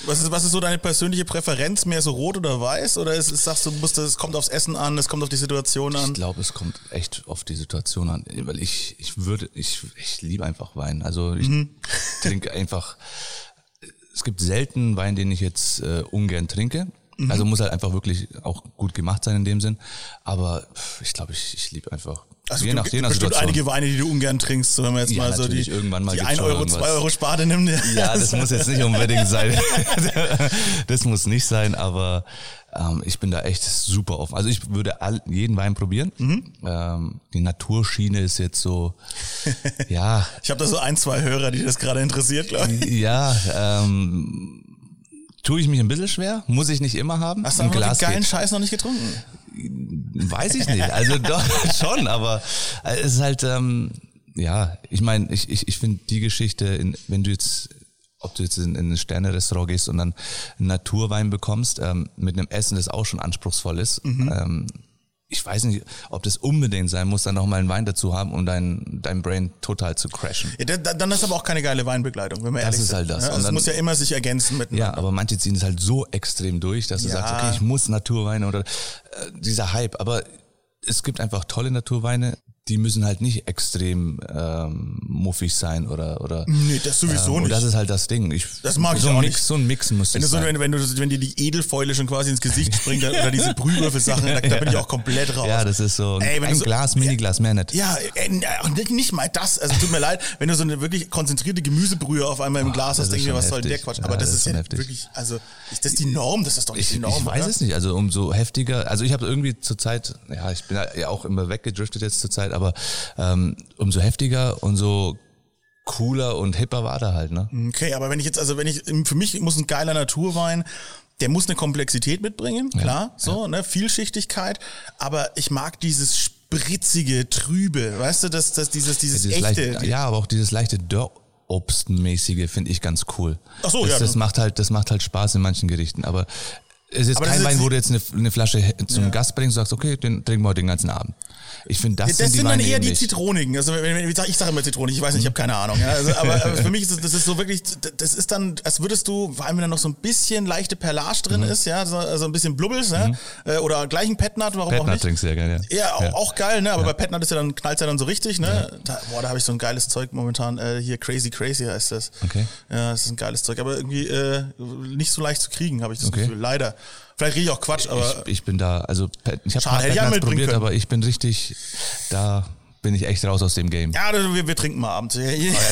Was ist, was ist so deine persönliche Präferenz? Mehr so rot oder weiß? Oder ist, ist, sagst du, musst, es kommt aufs Essen an, es kommt auf die Situation Ich an? glaube, es kommt echt auf die Situation an, weil ich ich würde ich ich liebe einfach Wein. Also ich trinke einfach. Es gibt selten Wein, den ich jetzt äh, ungern trinke. Also muss halt einfach wirklich auch gut gemacht sein in dem Sinn. Aber ich glaube, ich, ich liebe einfach. Also je nach, je nach bestimmt einige Weine, die du ungern trinkst, wenn man jetzt Ja, mal so die, irgendwann mal die gibt's 1 schon Euro, irgendwas. 2 Euro Sparte nimmt. Ja, das muss jetzt nicht unbedingt sein. [LAUGHS] das muss nicht sein, aber ähm, ich bin da echt super offen. Also ich würde all, jeden Wein probieren. Mhm. Ähm, die Naturschiene ist jetzt so, [LAUGHS] ja, Ich habe da so ein, zwei Hörer, die das gerade interessiert, glaube ich. ja, ähm, tue ich mich ein bisschen schwer. Muss ich nicht immer haben. Hast du Ein aber den Glas geilen geht. Scheiß noch nicht getrunken? Weiß ich nicht. Also doch [LAUGHS] schon, aber äh, es ist halt, ähm, ja, ich meine, ich, ich, ich finde die Geschichte, in, wenn du jetzt, ob du jetzt in, in ein Sterne-Restaurant gehst und dann einen Naturwein bekommst, ähm, mit einem Essen, das auch schon anspruchsvoll ist, ähm, ich weiß nicht, ob das unbedingt sein muss, dann noch mal einen Wein dazu haben, um dein, dein Brain total zu crashen. Ja, da- da- dann ist aber auch keine geile Weinbegleitung, wenn Das ehrlich ist sind. halt das. Ja, Und also es muss ja immer sich ergänzen miteinander. Ja, aber manche ziehen es halt so extrem durch, dass du Ja. sagst, okay, ich muss Naturweine oder äh, dieser Hype. Aber es gibt einfach tolle Naturweine, die müssen halt nicht extrem ähm, muffig sein oder oder. Nee, das sowieso ähm, Und nicht. das ist halt das Ding. Ich, Das mag ich so auch ein nicht. Mix, So ein Mix muss Wenn, du so, sein. wenn, wenn, du, wenn dir die Edelfäule schon quasi ins Gesicht springt oder diese Brühwürfelsachen, da, da bin ich [LAUGHS] auch komplett raus. Ja, das ist so Ey, ein so- Glas, Miniglas, mehr nicht. Ja, äh, nicht, nicht mal das. Also tut mir leid, wenn du so eine wirklich konzentrierte Gemüsebrühe auf einmal im Glas das hast, denke ich mir, was soll der heftig. Quatsch? Ja, Aber das, das ist, ist ja heftig. wirklich, also ist das die Norm? Das ist doch nicht Ich, die Norm, ich weiß oder? es nicht. Also umso heftiger. Also ich habe irgendwie zur Zeit, ja, ich bin ja auch immer weggedriftet jetzt zur Zeit, aber ähm, umso heftiger und so cooler und hipper war da halt, ne? Okay, aber wenn ich jetzt, also wenn ich, für mich muss ein geiler Naturwein, der muss eine Komplexität mitbringen, klar, so, ne, Vielschichtigkeit, aber ich mag dieses spritzige, trübe, weißt du, das, das, dieses, dieses Dieses echte. leicht, ja, aber auch dieses leichte Dörrobstmäßige finde ich ganz cool. Ach so, das, ja, Das macht halt, das macht halt Spaß in manchen Gerichten, aber es ist Aber kein Wein, wo du jetzt eine, eine Flasche he- zum Gast bringst und sagst, okay, den trinken wir heute den ganzen Abend. Ich finde, das, Das sind die sind dann eher eben die. Zitronigen. Also ich sage immer Zitronig, ich weiß nicht, ich habe keine Ahnung. Ja, also, [LAUGHS] aber, für mich ist es, das ist so wirklich, das ist dann, als würdest du, vor allem wenn da noch so ein bisschen leichte Perlage drin Mhm. ist, ja, so, also ein bisschen Blubbels, ja, äh, oder gleich ein Petnat, warum auch Petnat nicht. trinkst du ja gerne. Ja, auch, auch geil, ne? Aber bei Petnat ist ja dann, knallt ja dann so richtig, ne? Da, boah, da habe ich so ein geiles Zeug momentan. Äh, hier Crazy Crazy heißt das. Okay. Ja, das ist ein geiles Zeug. Aber irgendwie äh, nicht so leicht zu kriegen, habe ich das Okay. Gefühl. Leider. Vielleicht rieche ich auch Quatsch, aber ich, ich bin da, also ich habe Schade, hätte ich probiert, können. aber ich bin richtig, da bin ich echt raus aus dem Game. ja, wir, wir trinken mal abends. Ja,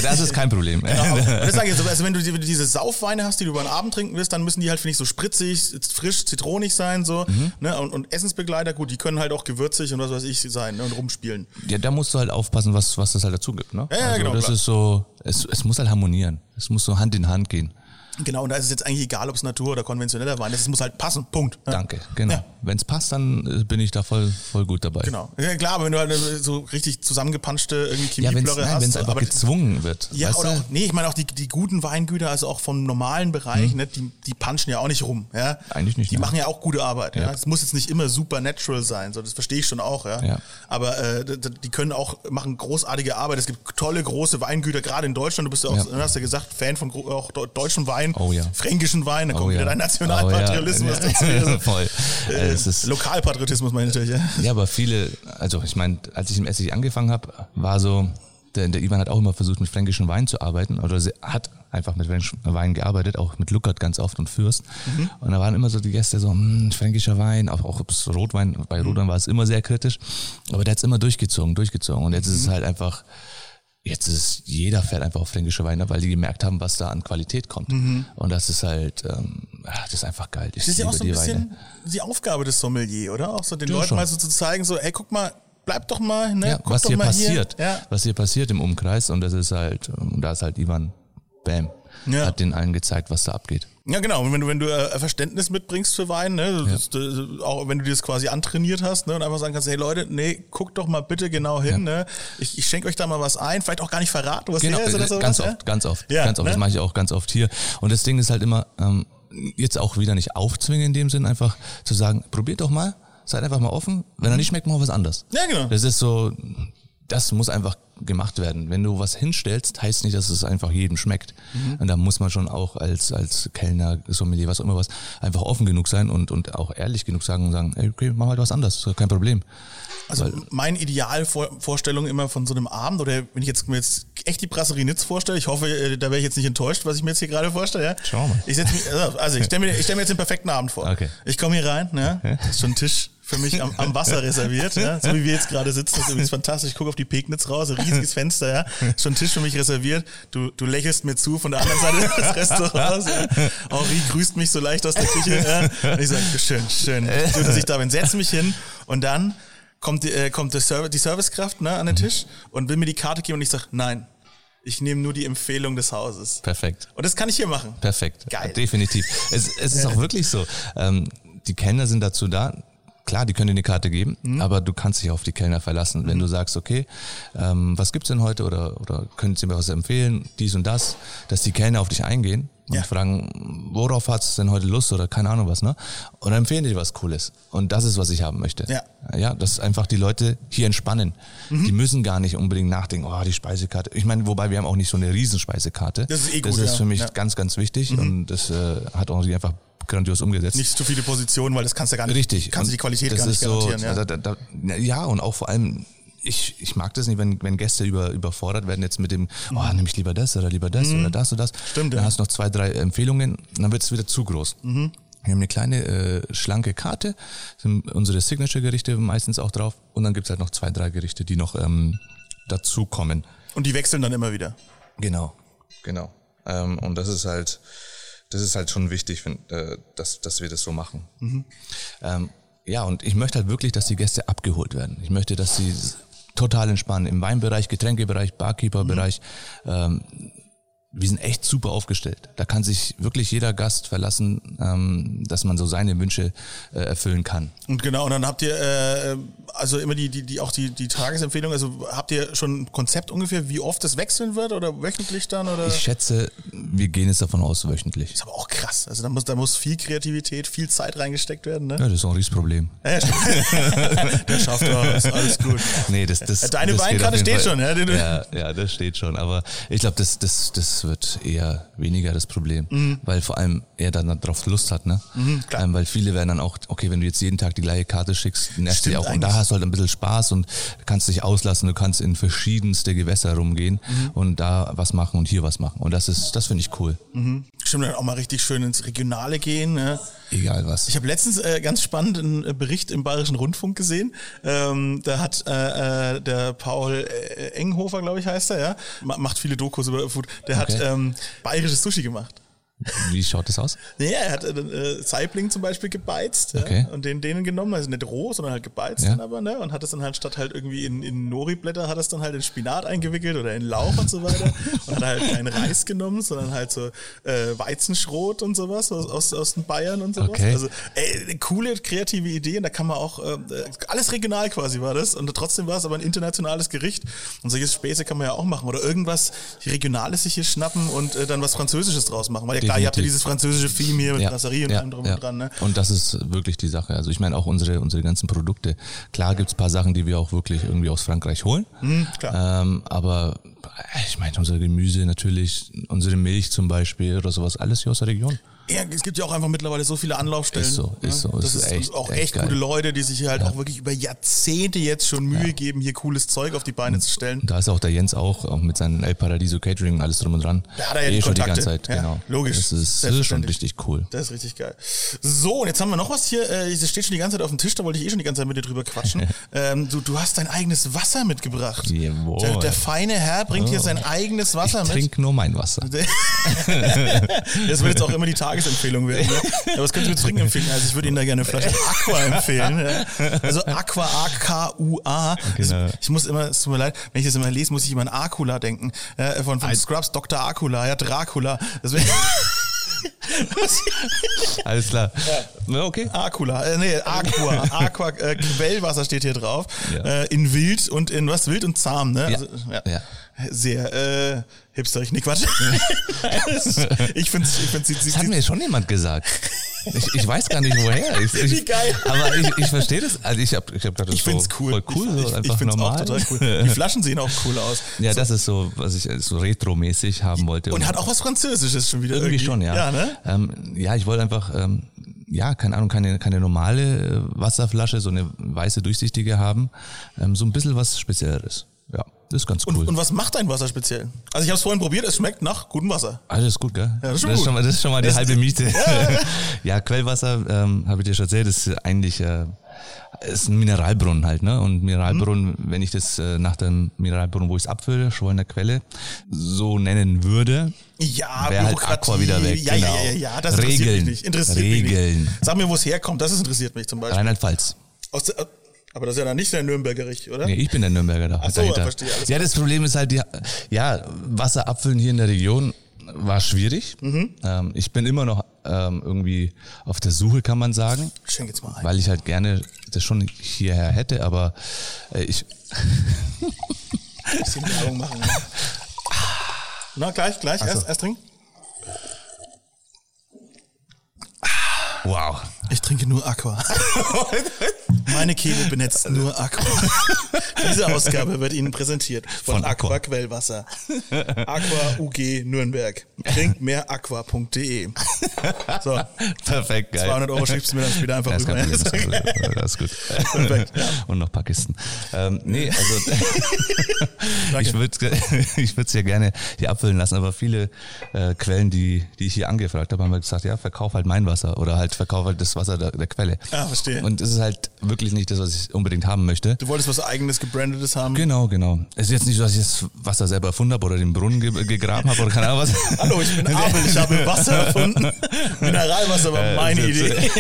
das ist kein Problem. [LAUGHS] Genau, [LAUGHS] das sage ich jetzt, also wenn du die- diese Saufweine hast, die du über den Abend trinken willst, dann müssen die halt, finde ich, so spritzig, frisch, zitronig sein, so, Mhm. ne, und, und Essensbegleiter, gut, die können halt auch gewürzig und was weiß ich sein, ne, und rumspielen. Ja, da musst du halt aufpassen, was, was das halt dazu gibt. Ne? Ja, ja, also genau, Das klar. ist so, es, es muss halt harmonieren. Es muss so Hand in Hand gehen. Genau, und da ist es jetzt eigentlich egal, ob es Natur oder konventioneller Wein ist, es muss halt passen, Punkt. Ja. Danke, genau. Ja. Wenn es passt, dann äh, bin ich da voll, voll gut dabei. Genau. Ja, klar, aber wenn du halt so richtig zusammengepanschte irgendwie Ja, wenn es Chemieblöcke hast. einfach aber- gezwungen wird. Ja, oder auch, nee, ich meine auch die, die guten Weingüter, also auch vom normalen Bereich, ne, die, die punchen ja auch nicht rum, ja. Eigentlich nicht, Die nein. machen ja auch gute Arbeit, ja. Es muss jetzt nicht immer supernatural sein, so, das verstehe ich schon auch, ja. Ja. Aber äh, die können auch, machen großartige Arbeit. Es gibt tolle, große Weingüter, gerade in Deutschland. Du bist ja auch, hast ja gesagt, Fan von auch de- deutschen Wein, Oh ja. fränkischen Wein, da kommt Oh wieder ja. dein Nationalpatriotismus Oh ja. dazu. [LAUGHS] Also, Voll. [LAUGHS] äh, Es Lokalpatriotismus meine ich natürlich, ja. ja, aber viele, also ich meine, als ich im Essig angefangen habe, war so, der, der Ivan hat auch immer versucht, mit fränkischen Wein zu arbeiten, oder sie hat einfach mit fränkischen Wein gearbeitet, auch mit Luckert ganz oft und Fürst. Mhm. Und da waren immer so die Gäste so, hm, fränkischer Wein, auch, auch Rotwein, bei Mhm. Rotwein war es immer sehr kritisch, aber der hat's immer durchgezogen, durchgezogen. Und jetzt ist es Mhm. halt einfach, Jetzt ist jeder fährt einfach auf fränkische Weine, weil die gemerkt haben, was da an Qualität kommt. Und das ist halt, ähm, ah, das ist einfach geil. Ich Das ist ja auch so ein die bisschen Weine. die Aufgabe des Sommelier, oder? Auch so den Ja, Leuten schon. mal so zu zeigen, so, ey, guck mal, bleib doch mal, ne? Ja, guck was hier passiert, Hier. Ja. was hier passiert im Umkreis und das ist halt, und da ist halt Ivan, bam, Ja. hat den allen gezeigt, was da abgeht. ja, genau. Und wenn du, wenn du äh, Verständnis mitbringst für Wein, ne, das, das, auch wenn du dir das quasi antrainiert hast, ne, und einfach sagen kannst, hey Leute, nee, guckt doch mal bitte genau hin, ne? Ich, ich schenke euch da mal was ein, vielleicht auch gar nicht verraten, was Genau, her ist oder äh, sowas, ganz ja? oft, ganz oft, Ja, ganz oft. ne? Das mache ich auch ganz oft hier. Und das Ding ist halt immer, ähm, jetzt auch wieder nicht aufzwingen in dem Sinn, einfach zu sagen, probiert doch mal, seid einfach mal offen. Wenn er nicht schmeckt, machen wir was anderes. Ja, genau. Das ist so, das muss einfach gemacht werden. Wenn du was hinstellst, heißt nicht, dass es einfach jedem schmeckt. Mhm. Und da muss man schon auch als, als Kellner, Sommelier, was auch immer was, einfach offen genug sein und, und auch ehrlich genug sagen und sagen, ey, okay, mach halt was anderes, kein Problem. Also meine Idealvorstellung immer von so einem Abend, oder wenn ich jetzt mir jetzt echt die Brasserie Nitz vorstelle, ich hoffe, äh, da wäre ich jetzt nicht enttäuscht, was ich mir jetzt hier gerade vorstelle. Ja? Schauen wir mal. Ich setz mich, also also ich stelle mir, ich stell mir jetzt den perfekten Abend vor. Okay. Ich komme hier rein, ne? ist schon ein Tisch für mich am, am Wasser [LAUGHS] reserviert, ja? so wie wir jetzt gerade sitzen. Das ist übrigens fantastisch. Ich gucke auf die Pegnitz raus, ein riesiges Fenster, ja. Ist schon ein Tisch für mich reserviert. Du, du lächelst mir zu von der anderen Seite des Restaurants. Ja? Henri grüßt mich so leicht aus der Küche. Ja? Und ich sage, schön, schön, schön, dass ich da bin. Setz mich hin und dann kommt die, äh, kommt der Serv die Servicekraft ne, an den Tisch und will mir die Karte geben und ich sage, nein, ich nehme nur die Empfehlung des Hauses. Perfekt. Und das kann ich hier machen. Perfekt. Geil. Definitiv. Es, es ist auch wirklich so. Ähm, die Kellner sind dazu da. Klar, die können dir eine Karte geben, Mhm. aber du kannst dich auf die Kellner verlassen. Wenn du sagst, okay, ähm, was gibt's denn heute oder, oder können Sie mir was empfehlen, dies und das, dass die Kellner auf dich eingehen und Ja. fragen, worauf hat's denn heute Lust oder keine Ahnung was, ne? Und dann empfehlen dir was Cooles. Und das ist, was ich haben möchte. Ja. Ja, dass einfach die Leute hier entspannen. Mhm. Die müssen gar nicht unbedingt nachdenken, oh, die Speisekarte. Ich meine, wobei wir haben auch nicht so eine Riesenspeisekarte. Das ist eh Das gut, ist ja. für mich Ja. Mhm. ganz, ganz wichtig und das äh, hat Henri einfach grandios umgesetzt. Nicht zu viele Positionen, weil das kannst du gar nicht. Richtig. Kannst du die Qualität gar nicht ist so, garantieren. ja. Da, da, da, ja, und auch vor allem, ich, ich mag das nicht, wenn, wenn Gäste über, überfordert werden jetzt mit dem, oh, nehme ich lieber das oder lieber das oder das oder das. Mhm. Stimmt, Dann ja. hast du noch zwei, drei Empfehlungen, dann wird es wieder zu groß. Mhm. Wir haben eine kleine, äh, schlanke Karte, sind unsere Signature-Gerichte meistens auch drauf und dann gibt's halt noch zwei, drei Gerichte, die noch ähm, dazukommen. Und die wechseln dann immer wieder. Genau, genau. Ähm, und das ist halt, das ist halt schon wichtig, wenn, äh, dass, dass wir das so machen. Ähm, ja, und ich möchte halt wirklich, dass die Gäste abgeholt werden. Ich möchte, dass sie total entspannen im Weinbereich, Getränkebereich, Barkeeperbereich. Ähm, wir sind echt super aufgestellt. Da kann sich wirklich jeder Gast verlassen, ähm, dass man so seine Wünsche äh, erfüllen kann. Und genau, und dann habt ihr äh, also immer die, die, die auch die, die Tagesempfehlung, also habt ihr schon ein Konzept ungefähr, wie oft das wechseln wird oder wöchentlich dann? Oder? Ich schätze, wir gehen jetzt davon aus wöchentlich. ist aber auch krass. Also da muss, da muss viel Kreativität, viel Zeit reingesteckt werden, ne? Ja, das ist Henris Problem. Ja, ja. [LAUGHS] Der schafft das, alles gut. Nee, das, das, Deine das jeden steht Fall. schon, ja? Ja, ja, das steht schon. Aber ich glaube, das, das, das wird eher weniger das Problem, weil vor allem er dann darauf Lust hat, ne? Mhm, ähm, weil viele werden dann auch, okay, wenn du jetzt jeden Tag die gleiche Karte schickst, nervt dich auch. Und da hast du halt ein bisschen Spaß und kannst dich auslassen, du kannst in verschiedenste Gewässer rumgehen Mhm. und da was machen und hier was machen. Und das ist, das finde ich cool. Stimmt, dann auch mal richtig schön ins Regionale gehen. Ne? Egal was. Ich habe letztens äh, ganz spannend einen äh, Bericht im Bayerischen Rundfunk gesehen. Ähm, da hat äh, äh, der Paul äh, Enghofer, glaube ich, heißt er, ja, Ma- macht viele Dokus über Food. Der Okay. hat ähm, bayerisches Sushi gemacht. Wie schaut das aus? Ja, er hat äh, Saibling zum Beispiel gebeizt Okay. ja, und den denen genommen, also nicht roh, sondern halt gebeizt Ja. dann aber, ne? Und hat es dann halt statt halt irgendwie in, in Nori-Blätter, hat es dann halt in Spinat eingewickelt oder in Lauch und so weiter. [LAUGHS] und hat halt keinen Reis genommen, sondern halt so äh, Weizenschrot und sowas aus, aus, aus den Bayern und sowas. Okay. Also ey, coole, kreative Idee und da kann man auch, äh, alles regional quasi war das und trotzdem war es aber ein internationales Gericht und solche Späße kann man ja auch machen oder irgendwas Regionales sich hier schnappen und äh, dann was Französisches draus machen. Weil ja klar, ihr habt ja dieses französische Theme hier mit Brasserie und allem drum und dran. Ne? Und das ist wirklich die Sache. Also ich meine auch unsere, unsere ganzen Produkte. Klar gibt's ein paar Sachen, die wir auch wirklich irgendwie aus Frankreich holen. Hm, klar. Ähm, aber äh, ich meine, unser Gemüse natürlich, unsere Milch zum Beispiel oder sowas, alles hier aus der Region. Ja, es gibt ja auch einfach mittlerweile so viele Anlaufstellen. Ist so, ist so. Das Es ist, ist echt- auch echt echt, geil. gute Leute, die sich hier halt auch wirklich über Jahrzehnte jetzt schon Mühe geben, hier cooles Zeug auf die Beine zu stellen. Und da ist auch der Jens auch, auch mit seinem El Paradiso Catering und alles drum und dran. Da hat er ja eh die schon die Kontakte. ganze Zeit, Ja, genau. logisch. Das ist, das ist schon richtig cool. Das ist richtig geil. So, und jetzt haben wir noch was hier. Äh, das steht schon die ganze Zeit auf dem Tisch, da wollte ich eh schon die ganze Zeit mit dir drüber quatschen. [LAUGHS] ähm, du, du hast dein eigenes Wasser mitgebracht. Jawohl. Der, der feine Herr bringt hier sein eigenes Wasser Ich mit. trinke nur mein Wasser. [LAUGHS] Das wird jetzt auch immer die [LAUGHS] Tagesempfehlung werden. Ne? Aber was könntest du mir trinken empfehlen? Also ich würde Ihnen da gerne eine Flasche Aqua empfehlen. Ja? Also Aqua, A-K-U-A. Genau. Ich muss immer, es tut mir leid, wenn ich das immer lese, muss ich immer an Acula denken. Äh, von, von Scrubs, Dr. Acula, ja, Dracula. Deswegen, [LAUGHS] Alles klar. Ja. Okay. Acula, äh, nee, Aqua. Aqua, äh, Quellwasser steht hier drauf. Ja. Äh, in wild und in was? Wild und zahm, ne? Ja. Also, ja. Ja. Sehr äh, hipsterig. Nee, Quatsch. [LAUGHS] ich finde ich find's, sie, sie, Das hat mir schon jemand gesagt. Ich, ich weiß gar nicht woher. Ich, ich, Wie geil. Aber ich, ich verstehe das. Also ich habe ich hab gedacht, das Ich find's so cool. voll cool, ich, so ich, find's normal. auch total cool. Die Flaschen sehen auch cool aus. Ja, das ist so, was ich so retro-mäßig haben wollte. Und hat auch was Französisches schon wieder. irgendwie schon, ja. Ja, ne? ähm, ja, ich wollte einfach, ähm, ja, keine Ahnung, keine, keine normale äh, Wasserflasche, so eine weiße, durchsichtige haben. Ähm, so ein bisschen was Spezielleres. Ja, das ist ganz cool. Und, und was macht dein Wasser speziell? Also ich habe es vorhin probiert, es schmeckt nach gutem Wasser. Alles ist gut, gell? das ist schon das, gut. schon mal, das ist schon mal die Das- halbe Miete. [LAUGHS] Ja, Quellwasser, ähm, habe ich dir schon erzählt, ist eigentlich äh, ist ein Mineralbrunnen halt, ne? Und Mineralbrunnen, Mhm. wenn ich das äh, nach dem Mineralbrunnen, wo ich es abfülle, Schwollener Quelle, so nennen würde, Ja, Wäre halt. Aqua wieder weg, Ja, genau. ja, ja, ja, das interessiert Regeln. mich nicht. Interessiert mich Regeln. nicht. Sag mir, wo es herkommt, das interessiert mich zum Beispiel. Rheinland-Pfalz. Aus der, aber das ist ja dann nicht der Nürnbergerich, oder? Nee, ich bin der Nürnberger da. Ach so, dahinter. verstehe, alles ja, das Problem ist halt, die, ja, Wasser abfüllen hier in der Region war schwierig. Mhm. Ähm, ich bin immer noch ähm, irgendwie auf der Suche, kann man sagen. Schenk jetzt mal ein. weil ich halt gerne das schon hierher hätte, aber äh, ich bisschen Werbung machen. Ne? Na, gleich, gleich. Erst, erst trinken. wow. Ich trinke nur Aqua. [LAUGHS] Meine Kehle benetzt nur Aqua. [LAUGHS] Diese Ausgabe wird Ihnen präsentiert von, Von Aqua. Aqua. Quellwasser. Aqua UG Nürnberg. Trinkt mehr aqua.de. So, Perfekt, geil. 200 Euro schiebst du mir dann später einfach Das rüber. Problem, das, Problem. das ist gut. [LAUGHS] Perfekt. Und noch ein paar Kisten. Ähm, nee, also ich würde ich würde es ja gerne hier abfüllen lassen, aber viele äh, Quellen, die, die ich hier angefragt habe, haben halt gesagt, ja, verkauf halt mein Wasser oder halt verkauf halt das Wasser der, der Quelle. Ah, verstehe. Und es ist halt wirklich nicht das, was ich unbedingt haben möchte. Du wolltest was eigenes, gebrandetes haben. Genau, genau. Es ist jetzt nicht so, dass ich das Wasser selber erfunden habe oder den Brunnen ge gegraben habe oder keine Ahnung was. [LAUGHS] Hallo, ich bin Abel, ich habe Wasser erfunden. [LAUGHS] Mineralwasser war meine Äh, Idee.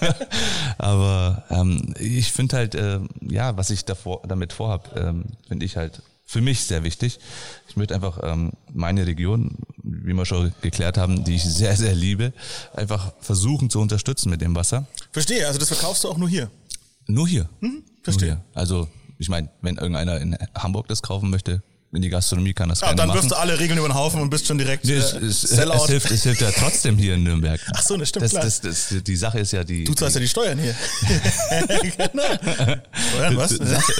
[LAUGHS] Aber ähm, ich finde halt, äh, ja, was ich davor, damit vorhab, ähm, finde ich halt für mich sehr wichtig. Ich möchte einfach ähm, meine Region, wie wir schon geklärt haben, die ich sehr, sehr liebe, einfach versuchen zu unterstützen mit dem Wasser. Verstehe, also das verkaufst du auch nur hier. Nur hier. Mhm, verstehe. Nur hier. Also, ich meine, wenn irgendeiner in Hamburg das kaufen möchte, in die Gastronomie kann das Ja, dann machen. wirfst du alle Regeln über den Haufen und bist schon direkt Nee, äh, es, es, es, Sellout. hilft, es hilft ja trotzdem hier in Nürnberg. [LAUGHS] Ach so, das stimmt, das, klar. das, das, Die Sache ist ja die. Du zahlst ja die Steuern hier. [LAUGHS] genau. Steuern, was? Die Sache,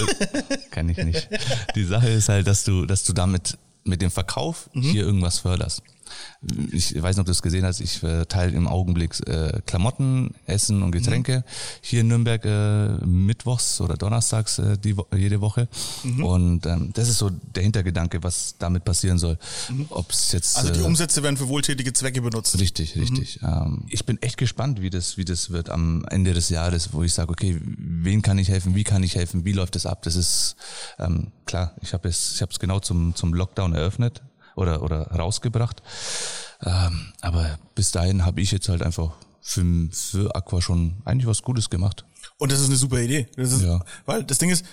kann ich nicht. Die Sache ist halt, dass du, dass du damit mit dem Verkauf Mhm. hier irgendwas förderst. Ich weiß nicht, ob du es gesehen hast, ich verteile im Augenblick äh, Klamotten, Essen und Getränke Mhm. hier in Nürnberg äh, mittwochs oder donnerstags äh, die, jede Woche. Mhm. Und ähm, das ist so der Hintergedanke, was damit passieren soll. Ob es jetzt Also die äh, Umsätze werden für wohltätige Zwecke benutzt. Richtig, richtig. Ähm, ich bin echt gespannt, wie das, wie das wird am Ende des Jahres, wo ich sage, okay, wen kann ich helfen, wie kann ich helfen, wie läuft das ab? Das ist ähm, klar. Ich habe es, ich habe es genau zum zum Lockdown eröffnet oder oder rausgebracht. Ähm, aber bis dahin habe ich jetzt halt einfach für, für Aqua schon eigentlich was Gutes gemacht. Und das ist eine super Idee. Das ist, Ja. Weil das Ding ist,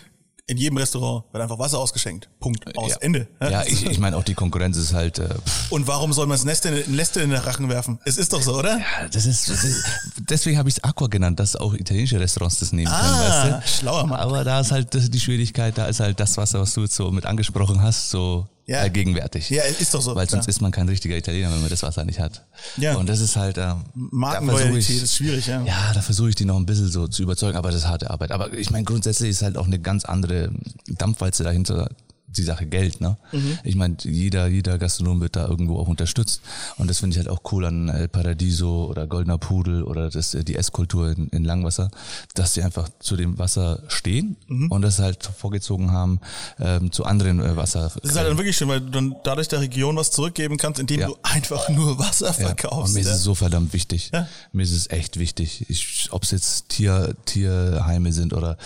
in jedem Restaurant wird einfach Wasser ausgeschenkt. Punkt. Aus. ja. Ende. Ja, ich, ich meine auch die Konkurrenz ist halt. Äh, Und warum soll man das Nest in, ein Nest in den Rachen werfen? Es ist doch so, oder? ja, das ist, das ist deswegen habe ich es Aqua genannt, dass auch italienische Restaurants das nehmen können, Ah, weißt du? schlauer Mann. Aber da ist halt die Schwierigkeit, da ist halt das Wasser, was du jetzt so mit angesprochen hast, so Ja. allgegenwärtig. Ja, ist doch so. Weil sonst klar. ist man kein richtiger Italiener, wenn man das Wasser nicht hat. Ja. Und das ist halt, äh, Markenloyalität ist schwierig, ja. Ja, da versuche ich die noch ein bisschen so zu überzeugen, aber das ist harte Arbeit. Aber ich meine, grundsätzlich ist halt auch eine ganz andere Dampfwalze dahinter die Sache Geld, ne? Mhm. Ich meine, jeder, jeder Gastronom wird da irgendwo auch unterstützt. Und das finde ich halt auch cool an El Paradiso oder Goldener Pudel oder das, äh, die Esskultur in, in Langwasser, dass sie einfach zu dem Wasser stehen Mhm. und das halt vorgezogen haben ähm, zu anderen äh, Wasser. Das ist halt dann wirklich schön, weil du dann dadurch der Region was zurückgeben kannst, indem Ja. du einfach nur Wasser Ja, verkaufst. und mir ist ja. es so verdammt wichtig. Ja. Mir ist es echt wichtig. Ich, ob es jetzt Tier, Tierheime sind oder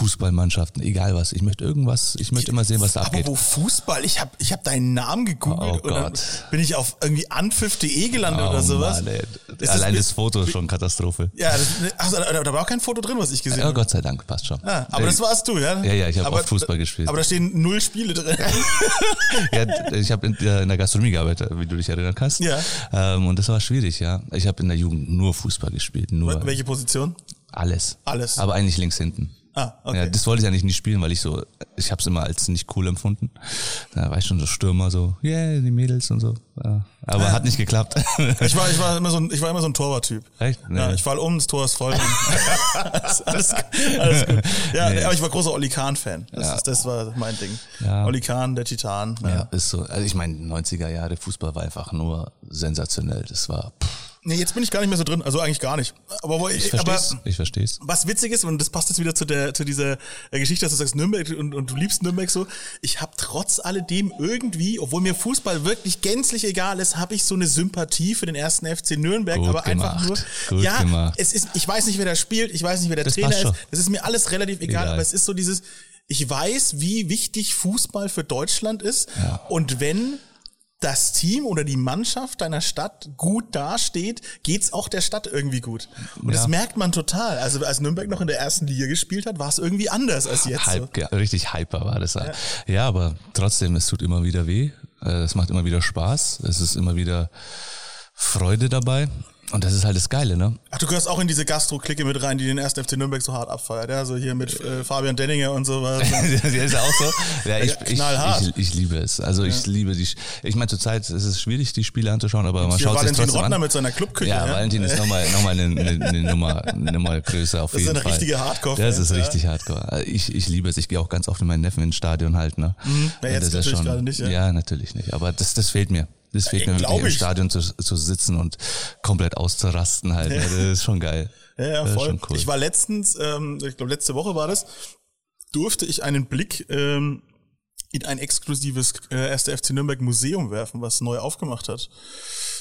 Fußballmannschaften, egal was. Ich möchte irgendwas, ich möchte immer sehen, was da abgeht. wo Fußball? Ich habe ich hab deinen Namen gegoogelt Oh und dann bin ich auf irgendwie anpfiff.de gelandet Oh oder sowas. Mann, Allein das- das Foto ist schon Katastrophe. Ja, das, ach, da war auch kein Foto drin, was ich gesehen Ja, habe. Gott sei Dank, passt schon. Ah, aber das warst du, ja? Ja, ja, ich habe auch Fußball gespielt. Aber da stehen null Spiele drin. [LAUGHS] ja, ich habe in, der- in der Gastronomie gearbeitet, wie du dich erinnern kannst. Ja. Ähm, und das war schwierig, ja. Ich habe in der Jugend nur Fußball gespielt, nur Welche Position? alles. Alles. Aber eigentlich links hinten. Ah, okay. Ja, das wollte ich eigentlich nicht spielen, weil ich so, ich habe es immer als nicht cool empfunden. Da war ich schon so Stürmer, so, yeah, die Mädels und so. Ja. Aber hat nicht geklappt. [LAUGHS] Ich war, ich war immer so ein, ich war immer so ein Torwarttyp. Echt? Nee. Ja, ich fall um, das Tor ist voll. alles, [LAUGHS] alles, alles gut. Ja, Nee. aber ich war großer Oli Kahn-Fan. Das, Ja. ist, das war mein Ding. Ja. Oli Kahn, der Titan. Ja. ja, ist so. Also ich meine, 90er Jahre Fußball war einfach nur sensationell. Das war, pff, Nee, jetzt bin ich gar nicht mehr so drin, also eigentlich gar nicht. Aber, wo ich ich, aber versteh's, ich versteh's. was witzig ist, und das passt jetzt wieder zu der zu dieser äh, Geschichte, dass du sagst Nürnberg und, und du liebst Nürnberg so. Ich habe trotz alledem irgendwie, obwohl mir Fußball wirklich gänzlich egal ist, habe ich so eine Sympathie für den ersten FC Nürnberg, Gut aber einfach gemacht. nur. Gut ja, gemacht. es ist, ich weiß nicht, wer da spielt, ich weiß nicht, wer der Das Trainer ist. Das ist mir alles relativ egal, Egal. aber es ist so dieses, ich weiß, wie wichtig Fußball für Deutschland ist. Und wenn das Team oder die Mannschaft deiner Stadt gut dasteht, geht's auch der Stadt irgendwie gut. Und das Ja. merkt man total. Also als Nürnberg noch in der ersten Liga gespielt hat, war es irgendwie anders als jetzt. So. Hype, ja, richtig hyper war das. Ja. ja, aber trotzdem, es tut immer wieder weh. Äh, Es macht immer wieder Spaß. Es ist immer wieder Freude dabei. Und das ist halt das Geile, ne? Ach, du gehörst auch in diese Gastro-Clique mit rein, die den ersten FC Nürnberg so hart abfeiert. Ja, so hier mit äh, Fabian Denninger und sowas. [LAUGHS] das ist ja auch so. Ja, ich, ich, ich, ich liebe es. Also ich liebe die. Ich meine, zurzeit ist es schwierig, die Spiele anzuschauen, aber man schaut sich Valentin trotzdem Rottner an. mit seiner Clubküche. Ja, Valentin ist nochmal noch mal eine, eine, eine, Nummer, eine Nummer größer auf Das ist jeden eine Fall. richtige Hardcore-Fan, Das ist ja. richtig Hardcore. Also Ich, ich liebe es. Ich gehe auch ganz oft mit meinen Neffen ins Stadion halt. Ne? Ja, jetzt das ist natürlich gerade nicht, ja. Ja, natürlich nicht. Aber das, das fehlt mir. Das fehlt mir wirklich im. Stadion zu, zu sitzen und komplett auszurasten halt. Ja. Das ist schon geil. Ja, ja, voll. cool. Ich war letztens, ähm, ich glaube letzte Woche war das, durfte ich einen Blick ähm, in ein exklusives äh, 1. FC Nürnberg Museum werfen, was neu aufgemacht hat.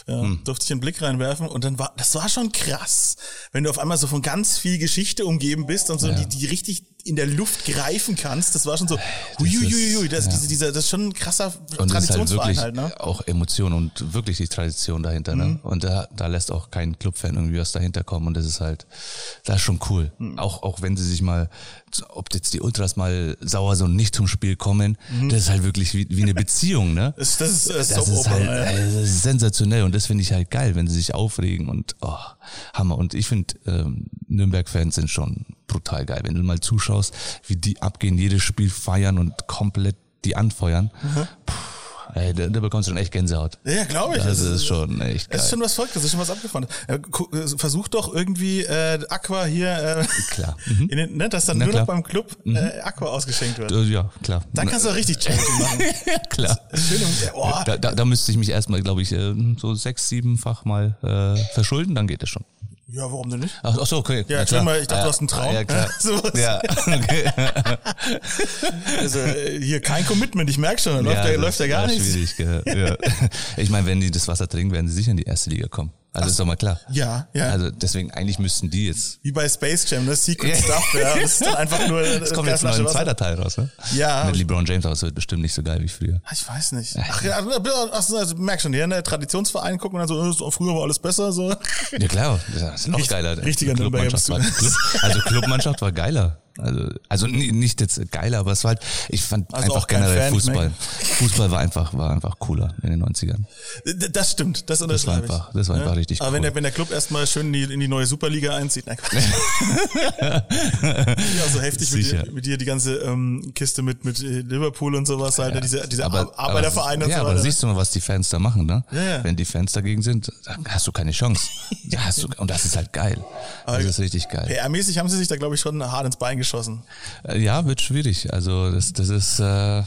Ja, Hm. durfte ich einen Blick reinwerfen und dann war, das war schon krass, wenn du auf einmal so von ganz viel Geschichte umgeben bist und so die, die richtig in der Luft greifen kannst. Das war schon so, huiuiui, das, ja. diese, dieser, das ist schon ein krasser Und halt Traditionsverein wirklich halt, ne? auch Emotion und wirklich die Tradition dahinter. Mhm. Ne? Und da, da lässt auch kein Clubfan irgendwie was dahinter kommen. Und das ist halt, das ist schon cool. Mhm. Auch, auch wenn sie sich mal, ob jetzt die Ultras mal sauer so nicht zum Spiel kommen, das ist halt wirklich wie, wie eine Beziehung. Ne? Mhm. [LAUGHS] Das, das ist, das Das ist halt ja. das ist sensationell und das finde ich halt geil, wenn sie sich aufregen und oh, Hammer. Und ich finde, ähm, Nürnberg-Fans sind schon brutal geil. Wenn du mal zuschaust, wie die abgehen, jedes Spiel feiern und komplett die anfeuern. Puh, Ey, da, da bekommst du schon echt Gänsehaut. Ja, glaube ich. Das Es ist schon echt Es geil. ist schon was Verrücktes, das ist schon was abgefahren. Äh, äh, Versuch doch irgendwie äh, Aqua hier, äh, Klar. Mhm. in den, ne, dass dann Na nur noch klar. beim Club äh, Aqua ausgeschenkt wird. Äh, Ja, klar. Dann kannst du auch richtig [LAUGHS] Charity machen. klar. Schön, im- oh, Da, da, da müsste ich mich erstmal, glaube ich, äh, so sechs, siebenfach mal äh, verschulden, dann geht es schon. Ja, warum denn nicht? Ach, ach so, okay. Ja, klar. mal, ich dachte, Ja, du hast einen Traum. Ja, klar. [LAUGHS] Sowas. Ja, [LAUGHS] okay. [LAUGHS] Also äh, hier kein Commitment, ich merke schon, da läuft, ja, das läuft ja gar nichts. Schwierig, gell. ja. Ich meine, wenn die das Wasser trinken, werden sie sicher in die erste Liga kommen. Also ist doch mal klar. Ja, ja. Also deswegen, eigentlich müssten die jetzt. Wie bei Space Jam, ne? Secret Stuff, ja. Das ist dann einfach nur [LAUGHS] Es kommt jetzt noch ein zweiter Teil raus, ne? Ja. Mit LeBron James, aber es wird bestimmt nicht so geil wie früher. Ah, Ich weiß nicht. Ach ja, also, also, merk schon, hier, ne? Traditionsverein gucken und dann so, äh, so, früher war alles besser, so. Ja klar, [LAUGHS] das ist noch geiler. richtiger Clubmannschaft war, Also Clubmannschaft war geiler. Also, also ni- nicht jetzt geiler, aber es war halt, ich fand Also einfach generell Fan, Fußball. Fußball war einfach, war einfach cooler in den 90ern. D- Das stimmt, das war unterschreibe ich. einfach- das war einfach richtig Aber wenn cool. der, wenn der Club erstmal schön in die, in die neue Superliga einzieht, nein, [LAUGHS] ja, so heftig mit dir, mit dir die ganze ähm, Kiste mit, mit äh, Liverpool und sowas, halt, diese, diese Ar- Arbeitervereine und ja, so aber siehst du mal, was die Fans da machen, ne? Ja, ja. Wenn die Fans dagegen sind, dann hast du keine Chance. [LAUGHS] Da hast du, und das ist halt geil. Das ist richtig geil. PR-mäßig haben sie sich da, glaube ich, schon hart ins Bein geschossen. Äh, Ja, wird schwierig. Also das, das ist, äh,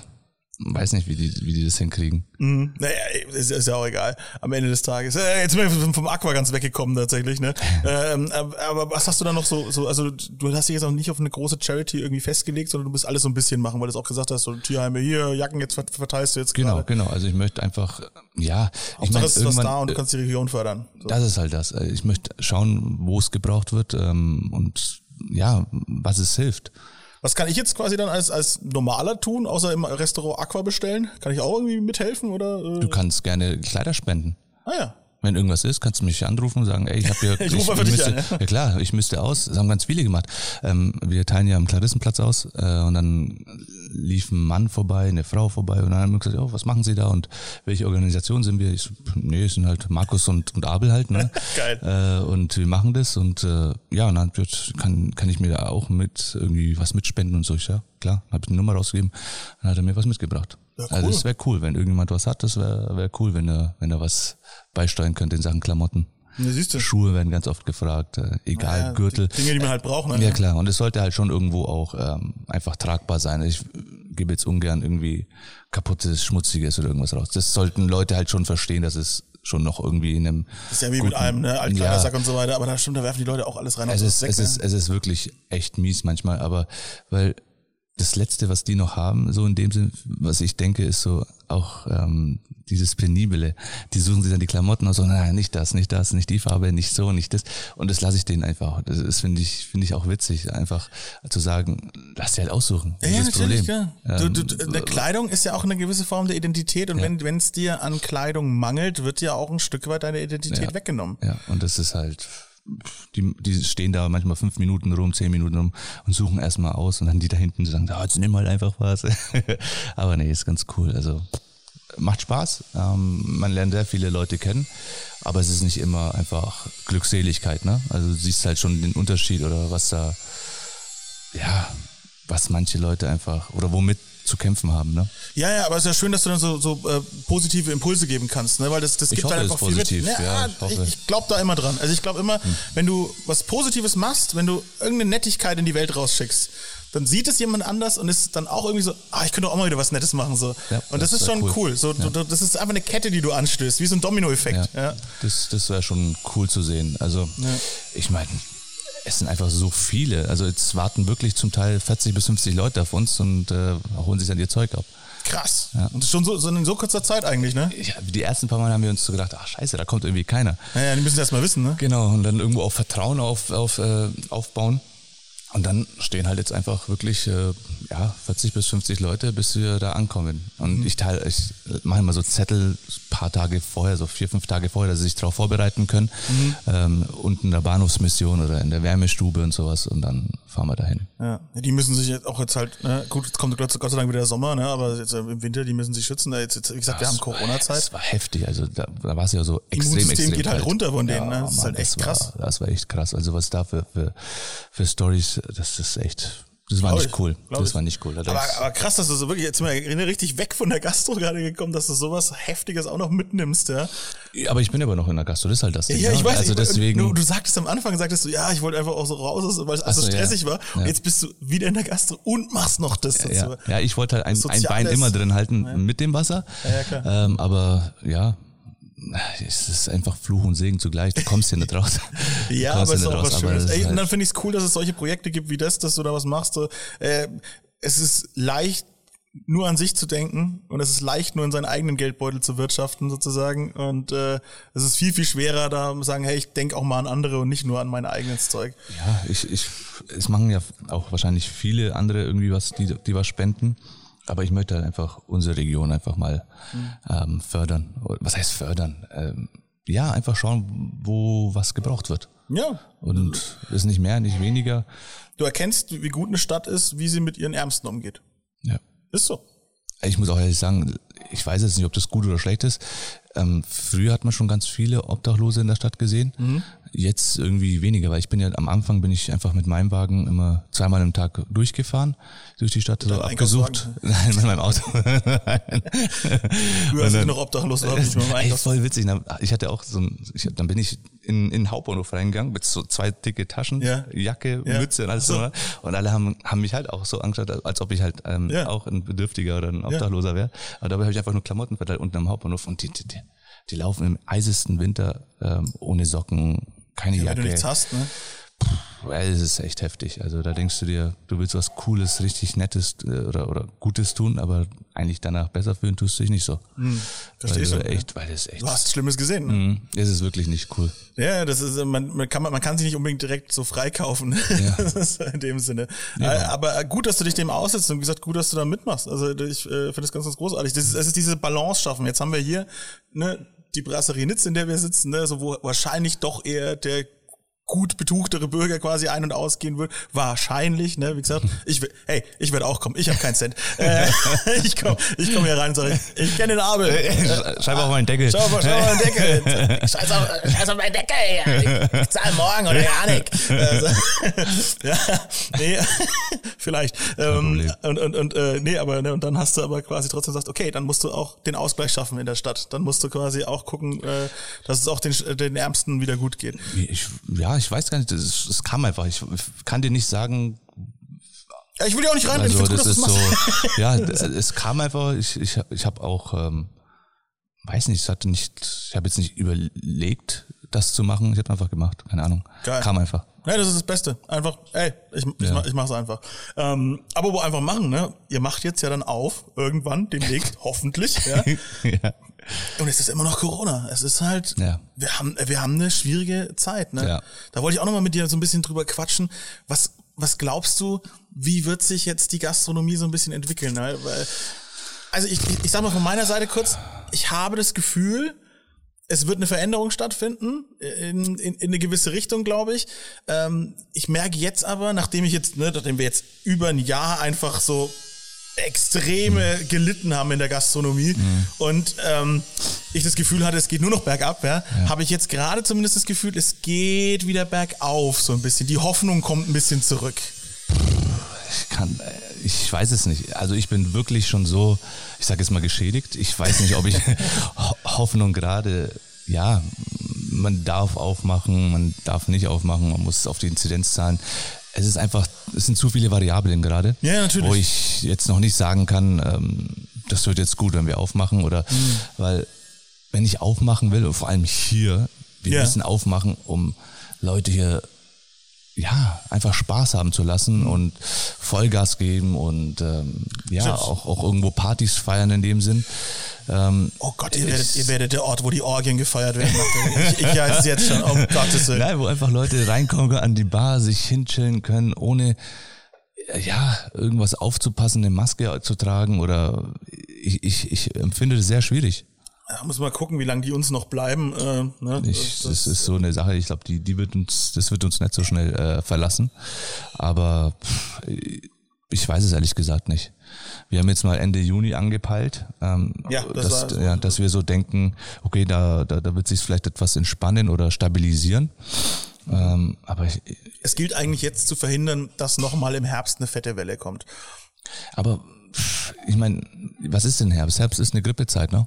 weiß nicht, wie die, wie die das hinkriegen. Mhm. Naja, ist, ist ja auch egal. Am Ende des Tages. Äh, jetzt sind wir vom- Aqua ganz weggekommen tatsächlich, ne? [LAUGHS] ähm, aber was hast du da noch so, so, also du hast dich jetzt auch nicht auf eine große Charity irgendwie festgelegt, sondern du musst alles so ein bisschen machen, weil du es auch gesagt hast, so Tierheime hier, Jacken jetzt vert- verteilst du jetzt Genau, gerade. genau. Also ich möchte einfach, ja, ich Hauptsache meine, es ist was da und du äh, kannst die Region fördern. So. das ist halt das. Ich möchte schauen, wo es gebraucht wird ähm, und ja, was es hilft. Was kann ich jetzt quasi dann als, als normaler tun, außer im Restaurant Aqua bestellen? Kann ich auch irgendwie mithelfen oder? Äh? Du kannst gerne Kleider spenden. Ah ja. Wenn irgendwas ist, kannst du mich anrufen und sagen, ey, ich habe hier, [LAUGHS] Ich rufe einfach dich müsste, an, ja. ja klar, ich müsste aus. Das haben ganz viele gemacht. Ähm, wir teilen ja am Klarissenplatz aus äh, und dann lief ein Mann vorbei, eine Frau vorbei und dann haben wir gesagt, oh, was machen Sie da und welche Organisation sind wir? Ich so, nee, es sind halt Markus und, und Abel halt, ne? [LAUGHS] Geil. Äh, und wir machen das und äh, ja, und dann ich kann, kann ich mir da auch mit irgendwie was mitspenden und so. Ich, ja, klar, habe ich eine Nummer rausgegeben, dann hat er mir was mitgebracht. Ja, Also cool. es wäre cool, wenn irgendjemand was hat, das wäre wär cool, wenn er, wenn er was beisteuern könnte in Sachen Klamotten. Ja. Schuhe werden ganz oft gefragt, äh, egal, Ja, Gürtel. die Dinge, die man halt braucht. Ne? Ja klar, und es sollte halt schon irgendwo auch ähm, einfach tragbar sein. Ich gebe jetzt ungern irgendwie kaputtes, schmutziges oder irgendwas raus. Das sollten Leute halt schon verstehen, dass es schon noch irgendwie in einem Das ist ja wie mit guten- allem, ne? Altkleidersack Ja. und so weiter, aber da stimmt, da werfen die Leute auch alles rein. Es ist, es ist, ne? es ist wirklich echt mies manchmal, aber weil das Letzte, was die noch haben, so in dem Sinn, was ich denke, ist so auch ähm, dieses Penible. Die suchen sich dann die Klamotten aus und nein, nicht das, nicht das, nicht die Farbe, nicht so, nicht das. Und das lasse ich denen einfach. Das, das finde ich, finde ich auch witzig, einfach zu sagen, lass dir halt aussuchen. Ja, Das ja, ist natürlich, Problem. Du, Ähm, du, du, eine Kleidung ist ja auch eine gewisse Form der Identität und Ja. wenn wenn es dir an Kleidung mangelt, wird dir auch ein Stück weit deine Identität Ja. weggenommen. Ja, und das ist halt, die, die stehen da manchmal fünf Minuten rum, zehn Minuten rum und suchen erstmal aus und dann die da hinten sagen, ah, jetzt nimm halt einfach was. [LAUGHS] Aber nee, ist ganz cool. Also macht Spaß. Ähm, man lernt sehr viele Leute kennen, aber es ist nicht immer einfach Glückseligkeit, ne? Also du siehst halt schon den Unterschied oder was da, ja, was manche Leute einfach oder womit zu kämpfen haben, ne? Ja, ja, aber es ist ja schön, dass du dann so, so äh, positive Impulse geben kannst, ne? Weil das, das Ich gibt hoffe, halt einfach viel positiv, mit. ja, ich ich. Hm. ich glaube da immer dran. Also ich glaube immer, wenn du was Positives machst, wenn du irgendeine Nettigkeit in die Welt rausschickst, dann sieht es jemand anders und ist dann auch irgendwie so, ah, ich könnte auch mal wieder was Nettes machen so. Ja, und das, das ist schon cool. cool. So, du, du, das ist einfach eine Kette, die du anstößt, wie so ein Dominoeffekt. Ja. Ja, Das, das wäre schon cool zu sehen. Also, ich meine, es sind einfach so viele. Also jetzt warten wirklich zum Teil 40 bis 50 Leute auf uns und äh, holen sich dann ihr Zeug ab. Krass. Und das schon so, so in so kurzer Zeit eigentlich, ne? Ja, die ersten paar Mal haben wir uns so gedacht, ach scheiße, da kommt irgendwie keiner. Naja, die müssen erst mal wissen, ne? Genau, und dann irgendwo auf Vertrauen auf, auf, äh, aufbauen. Und dann stehen halt jetzt einfach wirklich äh, ja, 40 bis 50 Leute, bis wir da ankommen. Und ich teile, ich immer so Zettel ein paar Tage vorher, so vier, fünf Tage vorher, dass sie sich darauf vorbereiten können. Ähm, unten in der Bahnhofsmission oder in der Wärmestube und sowas. Und dann fahren wir dahin. Ja, die müssen sich jetzt auch jetzt halt, ne, gut, jetzt kommt Gott, Gott sei Dank wieder der Sommer, ne, aber jetzt äh, im Winter, die müssen sich schützen. Da jetzt, jetzt wie gesagt, wir haben Das Corona-Zeit. Das war heftig. Also da, da war es ja so extrem, Immunsystem extrem geht halt kalt. runter von denen, ne? Das ist halt echt das krass. War, das war echt krass. Also was da für, für, für Stories, das ist echt, Das war nicht ich, cool. Das ich. war nicht cool. Aber, aber krass, dass du so wirklich, jetzt wir richtig weg von der Gastro gerade gekommen, dass du sowas Heftiges auch noch mitnimmst, ja. aber ich bin aber noch in der Gastro, das ist halt das Ding. Ja, ich ne? weiß. Also ich, deswegen. Du, du sagtest am Anfang, sagtest du, ja, ich wollte einfach auch so raus, weil es alles so so, ja. stressig war. Und Ja. jetzt bist du wieder in der Gastro und machst noch das ja, ja, ich wollte halt ein, ein. Bein immer drin halten mit dem Wasser. ja, klar. Ähm, aber ja, es ist einfach Fluch und Segen zugleich. Du kommst hier nicht raus. [LAUGHS] Ja, aber es ist auch was raus, aber Schönes. Ey, und halt- dann finde ich es cool, dass es solche Projekte gibt wie das, dass du da was machst. Äh, es ist leicht, nur an sich zu denken und es ist leicht, nur in seinen eigenen Geldbeutel zu wirtschaften sozusagen. Und äh, es ist viel, viel schwerer, da zu sagen, hey, ich denke auch mal an andere und nicht nur an mein eigenes Zeug. Ja, ich, ich, es machen ja auch wahrscheinlich viele andere irgendwie was, die, die was spenden. Aber ich möchte halt einfach unsere Region einfach mal ähm, fördern. Was heißt fördern? Ähm, ja, einfach schauen, wo was gebraucht wird. Ja. Und ist nicht mehr, nicht weniger. Du erkennst, wie gut eine Stadt ist, wie sie mit ihren Ärmsten umgeht. Ja. Ist so. Ich muss auch ehrlich sagen, ich weiß jetzt nicht, ob das gut oder schlecht ist. Ähm, früher hat man schon ganz viele Obdachlose in der Stadt gesehen. Mhm. Jetzt irgendwie weniger, weil ich bin ja am Anfang bin ich einfach mit meinem Wagen immer zweimal am Tag durchgefahren durch die Stadt, so deinem abgesucht. [LAUGHS] Nein, mit meinem Auto. Früher als ich noch obdachlos hab ich mal Ey, voll witzig. Ich hatte auch so ein, ich, dann bin ich in, in den Hauptbahnhof reingegangen mit so zwei dicke Taschen, Ja. Jacke, Ja. Mütze und alles So. so. Und alle haben, haben mich halt auch so angeschaut, als ob ich halt ähm, Ja. auch ein Bedürftiger oder ein Obdachloser wäre. Aber dabei habe ich einfach nur Klamotten verteilt unten am Hauptbahnhof und die, die, die, die laufen im eisesten Winter ähm, ohne Socken, keine Wenn Jacke. du nichts hast, ne? Weil es ist echt heftig. Also da denkst du dir, du willst was Cooles, richtig Nettes äh, oder, oder Gutes tun, aber eigentlich danach besser fühlen tust du dich nicht so. Hm, versteh weil du echt, weil das echt. Du hast Schlimmes gesehen. Ne? Mhm. Es ist wirklich nicht cool. Ja, das ist, man, man kann, man kann sich nicht unbedingt direkt so freikaufen. Ja. [LAUGHS] Das ist in dem Sinne. Äh, Aber gut, dass du dich dem aussetzt und wie gesagt, gut, dass du da mitmachst. Also ich äh, finde das ganz, ganz großartig. Das ist, es ist diese Balance schaffen. Jetzt haben wir hier ne, die Brasserie Nitz, in der wir sitzen, ne, so wo wahrscheinlich doch eher der gut betuchtere Bürger quasi ein- und ausgehen wird. Wahrscheinlich, ne, wie gesagt, ich will, hey, ich werde auch kommen. Ich habe keinen Cent. Äh, [LAUGHS] ich komme ich komm hier rein und sage, ich kenne den Abel. Schreib auf meinen Deckel. Schau mal, schau mal den Deckel. [LAUGHS] Scheiß auf, scheiß auf meinen Deckel. Ja. Ich zahle morgen oder gar nicht. Also, [LAUGHS] ja, nee, vielleicht. Ähm, und und, und äh, nee, aber ne, und dann hast du aber quasi trotzdem gesagt, okay, dann musst du auch den Ausgleich schaffen in der Stadt. Dann musst du quasi auch gucken, äh, dass es auch den, den Ärmsten wieder gut geht. Ich, ja, ich weiß gar nicht, es, kam einfach. Ich kann dir nicht sagen, Ja, ich will ja auch nicht rein. ich also das gut, ist so, [LAUGHS] ja, [LAUGHS] es kam einfach, ich, ich, ich habe auch, ähm, weiß nicht, ich hatte nicht, ich habe jetzt nicht überlegt, das zu machen, ich habe einfach gemacht, keine Ahnung. Geil. Kam einfach. Ja, das ist das Beste. Einfach, ey, ich, ich, Ja. mach, ich mach's einfach. Ähm, aber wo einfach machen, ne? Ihr macht jetzt ja dann auf, irgendwann, demnächst, [LAUGHS] hoffentlich, ja. ja. Und es ist immer noch Corona. Es ist halt, Ja. wir haben, wir haben eine schwierige Zeit, ne? Ja. Da wollte ich auch noch mal mit dir so ein bisschen drüber quatschen. Was, was glaubst du, wie wird sich jetzt die Gastronomie so ein bisschen entwickeln? Ne? Weil, also ich, ich, ich sag mal von meiner Seite kurz, ich habe das Gefühl, es wird eine Veränderung stattfinden in, in, in eine gewisse Richtung, glaube ich. Ähm, ich merke jetzt aber, nachdem ich jetzt, ne, nachdem wir jetzt über ein Jahr einfach so extreme gelitten haben in der Gastronomie und ähm, ich das Gefühl hatte, es geht nur noch bergab, ja, habe ich jetzt gerade zumindest das Gefühl, es geht wieder bergauf so ein bisschen. Die Hoffnung kommt ein bisschen zurück. Ich kann, ich weiß es nicht. Also ich bin wirklich schon so, ich sage jetzt mal geschädigt. Ich weiß nicht, ob ich [LAUGHS] Ho- Hoffnung gerade, ja, man darf aufmachen, man darf nicht aufmachen, man muss auf die Inzidenzzahlen. Es ist einfach, es sind zu viele Variablen gerade, Ja, natürlich. wo ich jetzt noch nicht sagen kann, ähm, das wird jetzt gut, wenn wir aufmachen oder, Mhm. weil wenn ich aufmachen will, und vor allem hier, wir Ja. müssen aufmachen, um Leute hier ja, einfach Spaß haben zu Mhm. lassen und Vollgas geben und ähm, ja, auch, auch irgendwo Partys feiern in dem Sinn. Ähm, Oh Gott, ihr werdet, ihr werdet der Ort, wo die Orgien gefeiert werden. Ich, ich weiß es jetzt schon, um [LAUGHS] Gottes Willen. Nein, wo einfach Leute reinkommen an die Bar, sich hinchillen können, ohne ja, irgendwas aufzupassen, eine Maske zu tragen oder ich, ich, ich empfinde das sehr schwierig. Da muss mal gucken, wie lange die uns noch bleiben. Äh, ne? Ich, das ist so eine Sache, ich glaube, die, die wird uns, das wird uns nicht so schnell äh, verlassen. Aber pff, ich weiß es ehrlich gesagt nicht. Wir haben jetzt mal Ende Juni angepeilt, ähm, Ja, das dass, war so. ja, dass wir so denken, okay, da, da, da wird sich vielleicht etwas entspannen oder stabilisieren. Ähm, aber ich, Es gilt eigentlich jetzt zu verhindern, dass nochmal im Herbst eine fette Welle kommt. aber ich meine, was ist denn Herbst? Herbst ist eine Grippezeit, ne?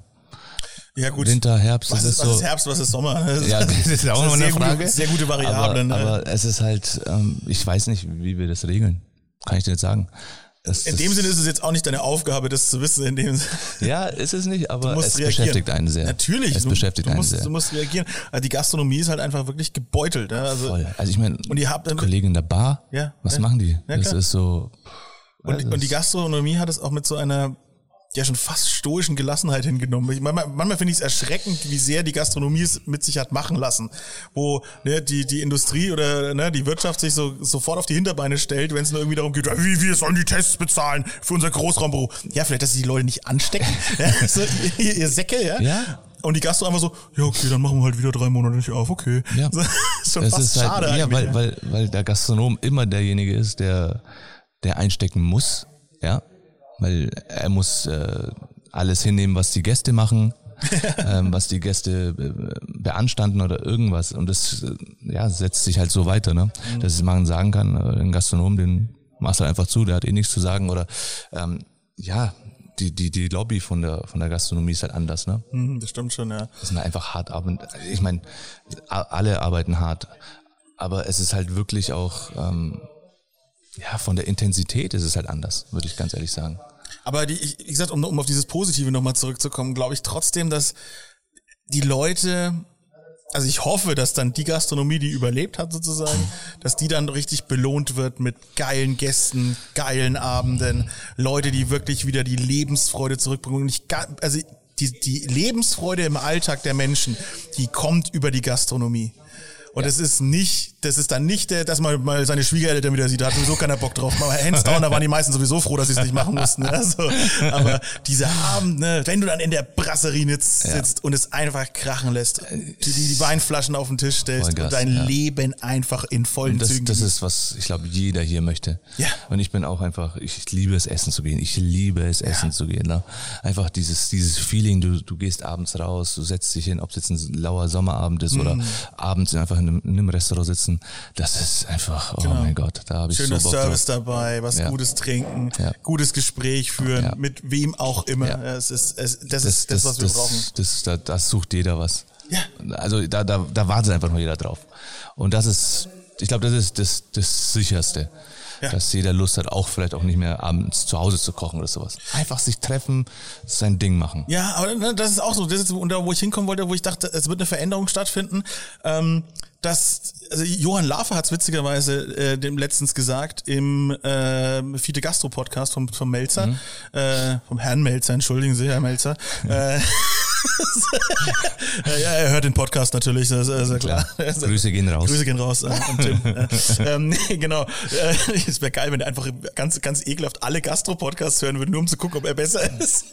Ja gut. Winter, Herbst, was das ist, was so. ist Herbst, was ist Sommer? Das Ja, das [LAUGHS] ist auch noch eine sehr Frage. Gute, sehr gute Variable. aber, ne? aber es ist halt, ähm, ich weiß nicht, wie wir das regeln. Kann ich dir nicht sagen. Das, in dem Sinne ist es jetzt auch nicht deine Aufgabe, das zu wissen. In dem Sinne. [LAUGHS] Ja, ist es nicht, aber es reagieren. beschäftigt einen sehr. Natürlich. Es du, beschäftigt du einen musst, sehr. Du musst reagieren. Also die Gastronomie ist halt einfach wirklich gebeutelt. Ja? Also, Voll. Also ich meine, Und ihr habt dann- Kollegen in der Bar, Ja, was ja. machen die? Ja, das ist so. Und, und die Gastronomie hat es auch mit so einer ja schon fast stoischen Gelassenheit hingenommen. Ich, manchmal manchmal finde ich es erschreckend, wie sehr die Gastronomie es mit sich hat machen lassen. Wo ne, die, die Industrie oder ne, die Wirtschaft sich so sofort auf die Hinterbeine stellt, wenn es nur irgendwie darum geht, wie wir sollen die Tests bezahlen für unser Großraumbüro. Ja, vielleicht, dass sie die Leute nicht anstecken. [LAUGHS] ja, so, ihr, ihr Säcke, ja? Ja. Und die Gastro einfach so, ja, okay, dann machen wir halt wieder drei Monate nicht auf, okay. Ja. [LAUGHS] Ist schon Es fast ist halt, schade ja, weil, weil, weil der Gastronom immer derjenige ist, der, der einstecken muss, ja, weil er muss äh, alles hinnehmen, was die Gäste machen, [LAUGHS] ähm, was die Gäste äh, beanstanden oder irgendwas und das äh, ja setzt sich halt so weiter, ne, Mhm. dass man sagen kann, äh, den Gastronom, den machst du einfach zu, der hat eh nichts zu sagen oder ähm, ja, die, die, die Lobby von der, von der Gastronomie ist halt anders, ne? Mhm, das stimmt schon, ja. Das sind einfach hart arbeiten. Ich meine, alle arbeiten hart, aber es ist halt wirklich auch, ähm, ja, von der Intensität ist es halt anders, würde ich ganz ehrlich sagen. Aber die, ich, wie gesagt, um, um auf dieses Positive nochmal zurückzukommen, glaube ich trotzdem, dass die Leute, also ich hoffe, dass dann die Gastronomie, die überlebt hat sozusagen, dass die dann richtig belohnt wird mit geilen Gästen, geilen Abenden, Leute, die wirklich wieder die Lebensfreude zurückbringen. Und ich, also die, die Lebensfreude im Alltag der Menschen, die kommt über die Gastronomie. Und es ist nicht, das ist dann nicht, der, dass man mal seine Schwiegereltern wieder sieht, da hat sowieso keiner Bock drauf. Aber hands down, da waren die meisten sowieso froh, dass sie es nicht machen mussten. Ne? Also, aber dieser Abend, ne, wenn du dann in der Brasserie sitzt, sitzt und es einfach krachen lässt, die, die, die Weinflaschen auf den Tisch stellst Vollgas, und dein ja. Leben einfach in vollen Das, Zügen das ist, was ich glaube, jeder hier möchte. Ja. Und ich bin auch einfach, ich, liebe es, essen zu gehen. Ich liebe es, essen zu gehen. Ne? Einfach dieses, dieses Feeling, du, du gehst abends raus, du setzt dich hin, ob es jetzt ein lauer Sommerabend ist Mhm. oder abends einfach in einem, in einem Restaurant sitzen. Das ist einfach, oh mein Gott, da habe ich Schöner so Bock Service drauf. dabei, was Ja. Gutes trinken, Ja. gutes Gespräch führen, mit wem auch immer. Es ist, es, das, ist das, was wir das, brauchen. Das, da, das sucht jeder was. Ja. Also da, da, da wartet einfach nur jeder drauf. Und das ist, ich glaube, das ist das, das sicherste. Ja. Dass jeder Lust hat, auch vielleicht auch nicht mehr abends zu Hause zu kochen oder sowas. Einfach sich treffen, sein Ding machen. Ja, aber ne, das ist auch so, das ist, wo ich hinkommen wollte, wo ich dachte, es wird eine Veränderung stattfinden. Ähm, dass, also Johann Lafer hat es witzigerweise äh, dem letztens gesagt im äh, Fiete Gastro Podcast vom, vom Melzer, Mhm. äh, vom Herrn Melzer, entschuldigen Sie, Herr Melzer. äh, [LAUGHS] ja, er hört den Podcast natürlich, ist ja klar. Grüße gehen raus. Grüße gehen raus äh, an Tim. äh, ähm, genau. Äh, es wäre geil, wenn er einfach ganz, ganz ekelhaft alle Gastro-Podcasts hören würde, nur um zu gucken, ob er besser ist.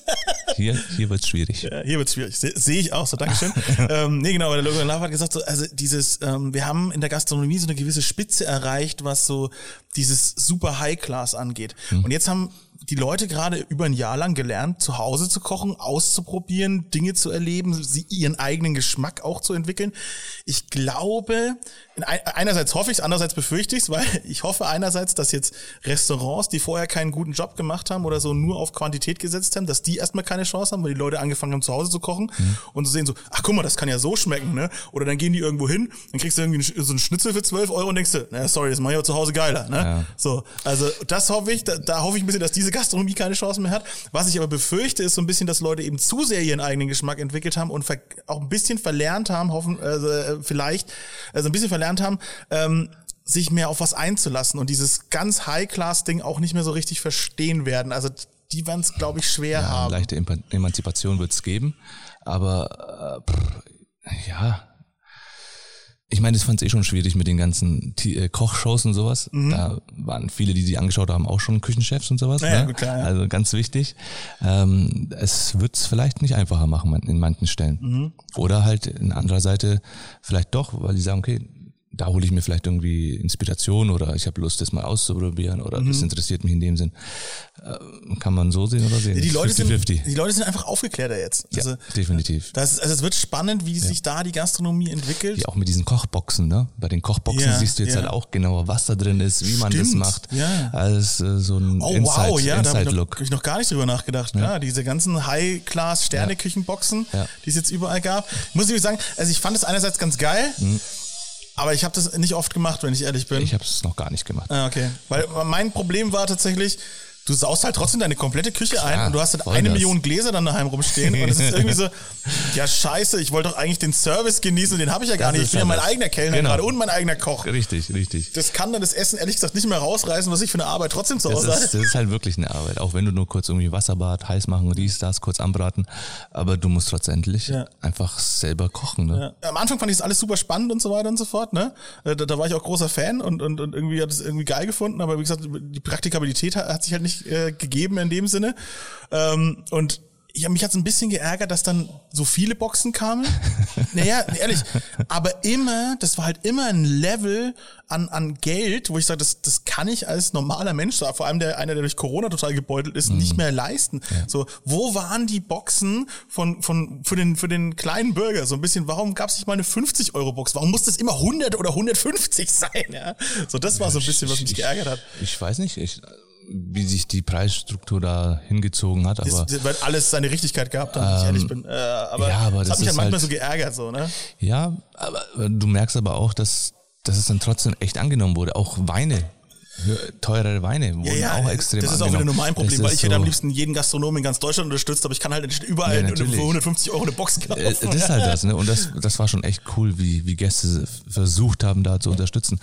Hier, hier wird's schwierig. Ja, hier wird's schwierig. Se- Sehe ich auch so, Dankeschön. [LAUGHS] ähm, nee, genau, aber der Logan Love hat gesagt, so, also dieses, ähm, wir haben in der Gastronomie so eine gewisse Spitze erreicht, was so dieses super High-Class angeht. Und jetzt haben die Leute gerade über ein Jahr lang gelernt, zu Hause zu kochen, auszuprobieren, Dinge zu erleben, sie ihren eigenen Geschmack auch zu entwickeln. Ich glaube, in ein- einerseits hoffe ich es, andererseits befürchte ich es, weil ich hoffe einerseits, dass jetzt Restaurants, die vorher keinen guten Job gemacht haben oder so nur auf Quantität gesetzt haben, dass die erstmal keine Chance haben, weil die Leute angefangen haben, zu Hause zu kochen und zu sehen so, ach guck mal, das kann ja so schmecken, ne? Oder dann gehen die irgendwo hin, dann kriegst du irgendwie so einen Schnitzel für 12 Euro und denkst du, naja, sorry, das mache ich aber zu Hause geiler, ne? Ja. So, also das hoffe ich, da, da hoffe ich ein bisschen, dass diese Gastronomie keine Chance mehr hat. Was ich aber befürchte, ist so ein bisschen, dass Leute eben zu sehr ihren eigenen Geschmack entwickelt haben und auch ein bisschen verlernt haben, hoffen, also äh, vielleicht, also ein bisschen verlernt haben, ähm, sich mehr auf was einzulassen und dieses ganz High-Class-Ding auch nicht mehr so richtig verstehen werden. Also die werden es, glaube ich, schwer Ja, haben. leichte Eman- Emanzipation wird's geben. Aber äh, pff, ja. Ich meine, das fand ich eh schon schwierig mit den ganzen T äh, Kochshows und sowas. Da waren viele, die die angeschaut haben, auch schon Küchenchefs und sowas. Ja, ne? gut, klar, ja. Also ganz wichtig. Ähm, es wird's vielleicht nicht einfacher machen in manchen Stellen. Mhm. Oder halt in anderer Seite vielleicht doch, weil die sagen, okay, da hole ich mir vielleicht irgendwie Inspiration oder ich habe Lust, das mal auszuprobieren oder das Mhm. interessiert mich in dem Sinn. Äh, kann man so sehen oder sehen? Die Leute, sind, 50-50. die Leute sind einfach aufgeklärter jetzt. Ja, Also, definitiv. das ist, also es wird spannend, wie sich da die Gastronomie entwickelt. Ja, auch mit diesen Kochboxen, ne? Bei den Kochboxen Ja, siehst du jetzt ja. halt auch genauer, was da drin ist, wie man das Stimmt, macht. ja. Alles äh, so ein Oh Inside, wow, ja, da habe ich, hab ich noch gar nicht drüber nachgedacht. Ja, diese ganzen High-Class-Sterne-Küchenboxen, Ja. die es jetzt überall gab. Muss ich sagen, also ich fand es einerseits ganz geil, aber ich habe das nicht oft gemacht, wenn ich ehrlich bin. Ich habe es noch gar nicht gemacht. Ah, okay. Weil mein Problem war tatsächlich, du saust halt trotzdem deine komplette Küche ein Klar, und du hast halt eine Million Gläser dann daheim rumstehen und es ist irgendwie so, [LAUGHS] ja scheiße, ich wollte doch eigentlich den Service genießen und den habe ich ja gar Das nicht. Ich bin ja mein das. eigener Kellner Genau. gerade und mein eigener Koch. Richtig, richtig. Das kann dann das Essen ehrlich gesagt nicht mehr rausreißen, was ich für eine Arbeit trotzdem zu Das Hause hatte. das ist halt wirklich eine Arbeit. Auch wenn du nur kurz irgendwie Wasserbad, heiß machen, dies, das, kurz anbraten. Aber du musst trotzdlich Ja. einfach selber kochen. Ne? Ja. Am Anfang fand ich das alles super spannend und so weiter und so fort. Ne? Äh, Da, da war ich auch großer Fan und, und, und irgendwie hat es irgendwie geil gefunden, aber wie gesagt, die Praktikabilität hat sich halt nicht äh, gegeben in dem Sinne. Ähm, und ja, mich hat's ein bisschen geärgert, dass dann so viele Boxen kamen. [LAUGHS] naja, ehrlich, aber immer, das war halt immer ein Level an, an Geld, wo ich sage, das, das kann ich als normaler Mensch, vor allem der einer, der durch Corona total gebeutelt ist, nicht mehr leisten. So, wo waren die Boxen von, von, für den, für den kleinen Bürger? So ein bisschen, warum gab es nicht mal eine 50 Euro Box? Warum muss das immer 100 oder 150 sein? Ja? So, das war so ein bisschen, was mich geärgert hat. Ich weiß nicht, ich, wie sich die Preisstruktur da hingezogen hat, aber Das, weil alles seine Richtigkeit gehabt hat, wenn ich ehrlich bin. Äh, aber, ja, aber das, das hat mich halt manchmal halt- so geärgert, so, ne? ja, aber du merkst aber auch, dass, dass es dann trotzdem echt angenommen wurde. Auch Weine, teurere Weine wurden auch extrem das ist auch wieder nur mein Problem, Das weil ich hätte am so- liebsten jeden Gastronomen in ganz Deutschland unterstützt, aber ich kann halt nicht überall Ja, für natürlich. 150 Euro eine Box kaufen. Äh, Das ist halt das, ne? Und das, das war schon echt cool, wie, wie Gäste versucht haben, da zu unterstützen.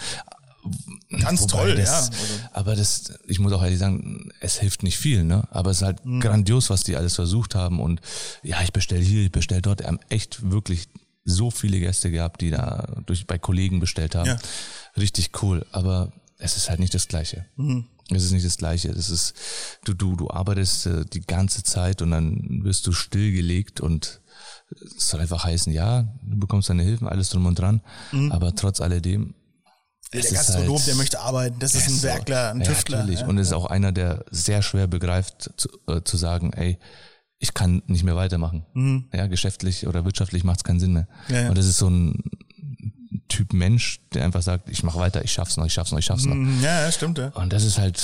Ganz Wobei toll, das, ja. Aber das, ich muss auch ehrlich sagen, es hilft nicht viel, ne? Aber es ist halt Mhm. grandios, was die alles versucht haben. Und ja, ich bestell hier, ich bestell dort. Wir haben echt wirklich so viele Gäste gehabt, die da durch bei Kollegen bestellt haben. Ja. Richtig cool. Aber es ist halt nicht das Gleiche. Mhm. Es ist nicht das Gleiche. Das ist, du, du, du arbeitest äh, die ganze Zeit und dann wirst du stillgelegt und es soll einfach heißen, ja, du bekommst deine Hilfen, alles drum und dran. Aber trotz alledem, der Gastronom, halt- der möchte arbeiten, das ist ein. Werkler, ein ja, Tüftler. Natürlich. Ja. Und es ist auch einer, der sehr schwer begreift, zu, äh, zu sagen, ey, ich kann nicht mehr weitermachen. Ja, geschäftlich oder wirtschaftlich macht es keinen Sinn mehr. Mhm. Ja, ja. Und das ist so ein Typ Mensch, der einfach sagt, ich mache weiter, ich schaff's noch, ich schaff's noch, ich schaff's noch. Mhm, Ja, ja, stimmt, ja. Und das ist halt,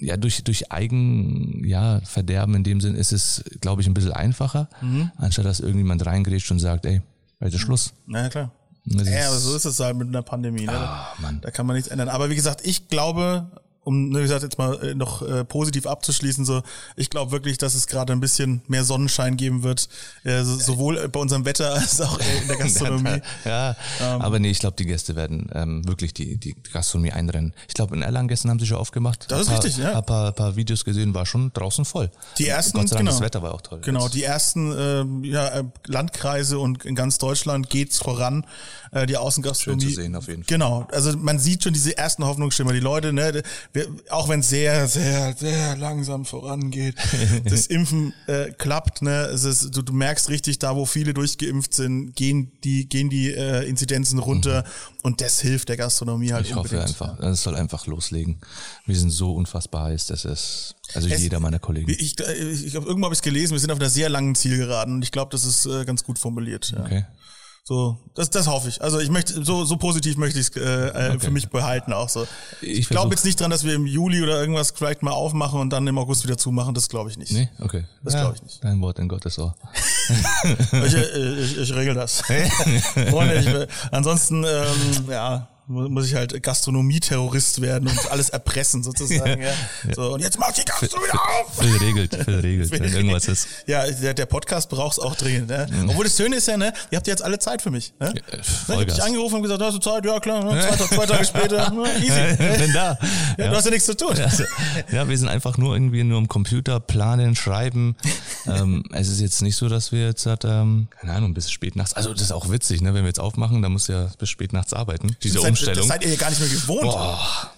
ja, durch, durch Eigen, ja, Verderben in dem Sinn ist es, glaube ich, ein bisschen einfacher, Mhm. anstatt dass irgendjemand reingrätscht und sagt, ey, heute Schluss. Na ja, klar. Das Ja, aber so ist es halt mit einer Pandemie. Ne? Ah, Mann. Da kann man nichts ändern. Aber wie gesagt, ich glaube, um wie gesagt jetzt mal äh, noch äh, positiv abzuschließen, so ich glaube wirklich, dass es gerade ein bisschen mehr Sonnenschein geben wird, äh, so, sowohl bei unserem Wetter [LAUGHS] als auch äh, in der [LAUGHS] Gastronomie. Ja, aber nee, ich glaube, die Gäste werden ähm, wirklich die, die Gastronomie einrennen. Ich glaube, in Erlangen gestern haben sie schon aufgemacht. Das ist paar, richtig, ja. Ein paar, paar Videos gesehen, war schon draußen voll. Die ersten, Gott sei Dank, genau. das Wetter war auch toll. Genau, die ersten ähm, ja, äh, Landkreise und in ganz Deutschland geht's voran. Äh, die Außengastronomie. Schön zu sehen, auf jeden Fall. Genau, also man sieht schon diese ersten Hoffnungsschimmer. Die Leute, ne, wir, auch wenn es sehr, sehr, sehr langsam vorangeht, [LAUGHS] das Impfen äh, klappt. Ne, es ist, du, du merkst richtig, da wo viele durchgeimpft sind, gehen die, gehen die äh, Inzidenzen runter und das hilft der Gastronomie halt Mhm. Ich hoffe unbedingt. einfach, es soll einfach loslegen. Wir sind so unfassbar heiß, dass es, also Es- jeder meiner Kollegen. Ich, ich, ich glaube, irgendwo habe ich gelesen, wir sind auf einer sehr langen Zielgeraden und ich glaube, das ist äh, ganz gut formuliert. Ja. Okay. So, das, das hoffe ich. Also ich möchte, so, so positiv möchte ich es äh, äh, für mich behalten auch so. Ich, Ich glaube jetzt nicht dran, dass wir im Juli oder irgendwas vielleicht mal aufmachen und dann im August wieder zumachen. Das glaube ich nicht. Nee, okay. Das glaub ich nicht. Dein Wort in Gottes Ohr. [LAUGHS] Ich, äh, ich, ich regel das. [LAUGHS] Freunde, ich, will- ansonsten, ähm, ja, muss ich halt Gastronomie-Terrorist werden und alles erpressen [LAUGHS] sozusagen. ja. So, und jetzt macht die Gastro wieder auf! Phil regelt, Phil regelt, [LAUGHS] wenn irgendwas ist. Ja, der, der Podcast braucht's auch dringend. Ne? Obwohl das Schöne ist ja, ne, ihr habt jetzt alle Zeit für mich. Ne? äh, ich hab dich angerufen und gesagt, hast du Zeit? Ja, klar. Ne? Zwei, zwei Tage später, [LAUGHS] ne? easy. Bin da. Ja, Du hast ja nichts zu tun. Also, ja, wir sind einfach nur irgendwie nur am Computer planen, schreiben. ähm, es ist jetzt nicht so, dass wir jetzt ähm, keine Ahnung, bis spät nachts. Also das ist auch witzig, ne? Wenn wir jetzt aufmachen, dann muss ja bis spät nachts arbeiten. Diese Seit, Umstellung. seid ihr ja gar nicht mehr gewohnt.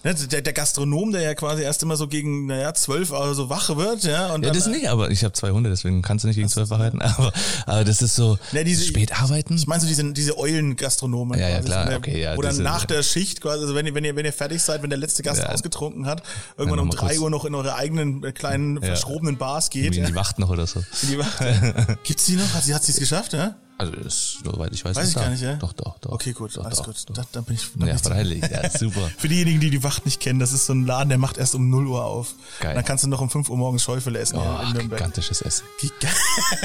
Ne, Der, der Gastronom, der ja quasi erst immer so gegen, naja, zwölf oder so wach wird, ja. Und Ja, das nicht, aber ich habe zwei Hunde, deswegen kannst du nicht gegen zwölf arbeiten. [LAUGHS] Aber, aber das ist so Ne, diese- spät arbeiten. Ich meine so diese, diese Eulen-Gastronomen. Ja, ja, klar, so, ne, okay, ja, Oder diese- nach der Schicht quasi, also wenn ihr, wenn ihr, wenn ihr fertig seid, wenn der letzte Gast Ja. ausgetrunken hat, irgendwann Ja, um drei kurz. Uhr noch in eure eigenen äh, kleinen, verschrobenen Bars geht. Irgendwie in Ja. die Wacht noch oder so. In die Wacht. [LAUGHS] Gibt's die noch? Hat sie hat es geschafft, ja? Also ist, soweit ich weiß, Weiß ich da. gar nicht, ja? Doch, doch, doch. Okay, gut, doch, alles doch, gut. Doch. Da, dann bin ich. Dann Ja, freilich, ja, [LAUGHS] super. Für diejenigen, die die Wacht nicht kennen, das ist so ein Laden, der macht erst um 0 Uhr auf. Geil. Dann kannst du noch um 5 Uhr morgens Schäufele essen Oh, gigantisches Essen. Giga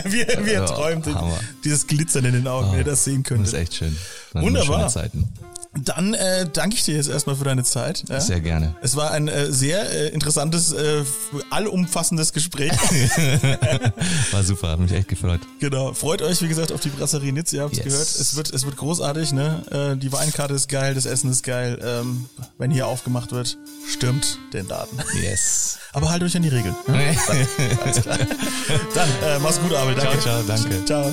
wie, er- wie er Ja, träumt, Hammer. dieses Glitzern in den Augen, wie ihr das sehen Das ist könnt. echt schön. Waren Wunderbar. Schöne Zeiten. Dann äh, danke ich dir jetzt erstmal für deine Zeit. Ja? Sehr gerne. Es war ein äh, sehr äh, interessantes, äh, allumfassendes Gespräch. [LAUGHS] War super, hat mich echt gefreut. genau. Freut euch, wie gesagt, auf die Brasserie Nitz. Ihr habt es Yes. gehört. Es wird, es wird großartig. Ne? Äh, die Weinkarte ist geil, das Essen ist geil. Ähm, wenn hier aufgemacht wird, stürmt den Laden. Yes. [LAUGHS] Aber haltet euch an die Regeln. Ne? [LAUGHS] Alles klar. Dann, äh, mach's gut, Abel. Danke. Ciao, ciao, danke. Ciao.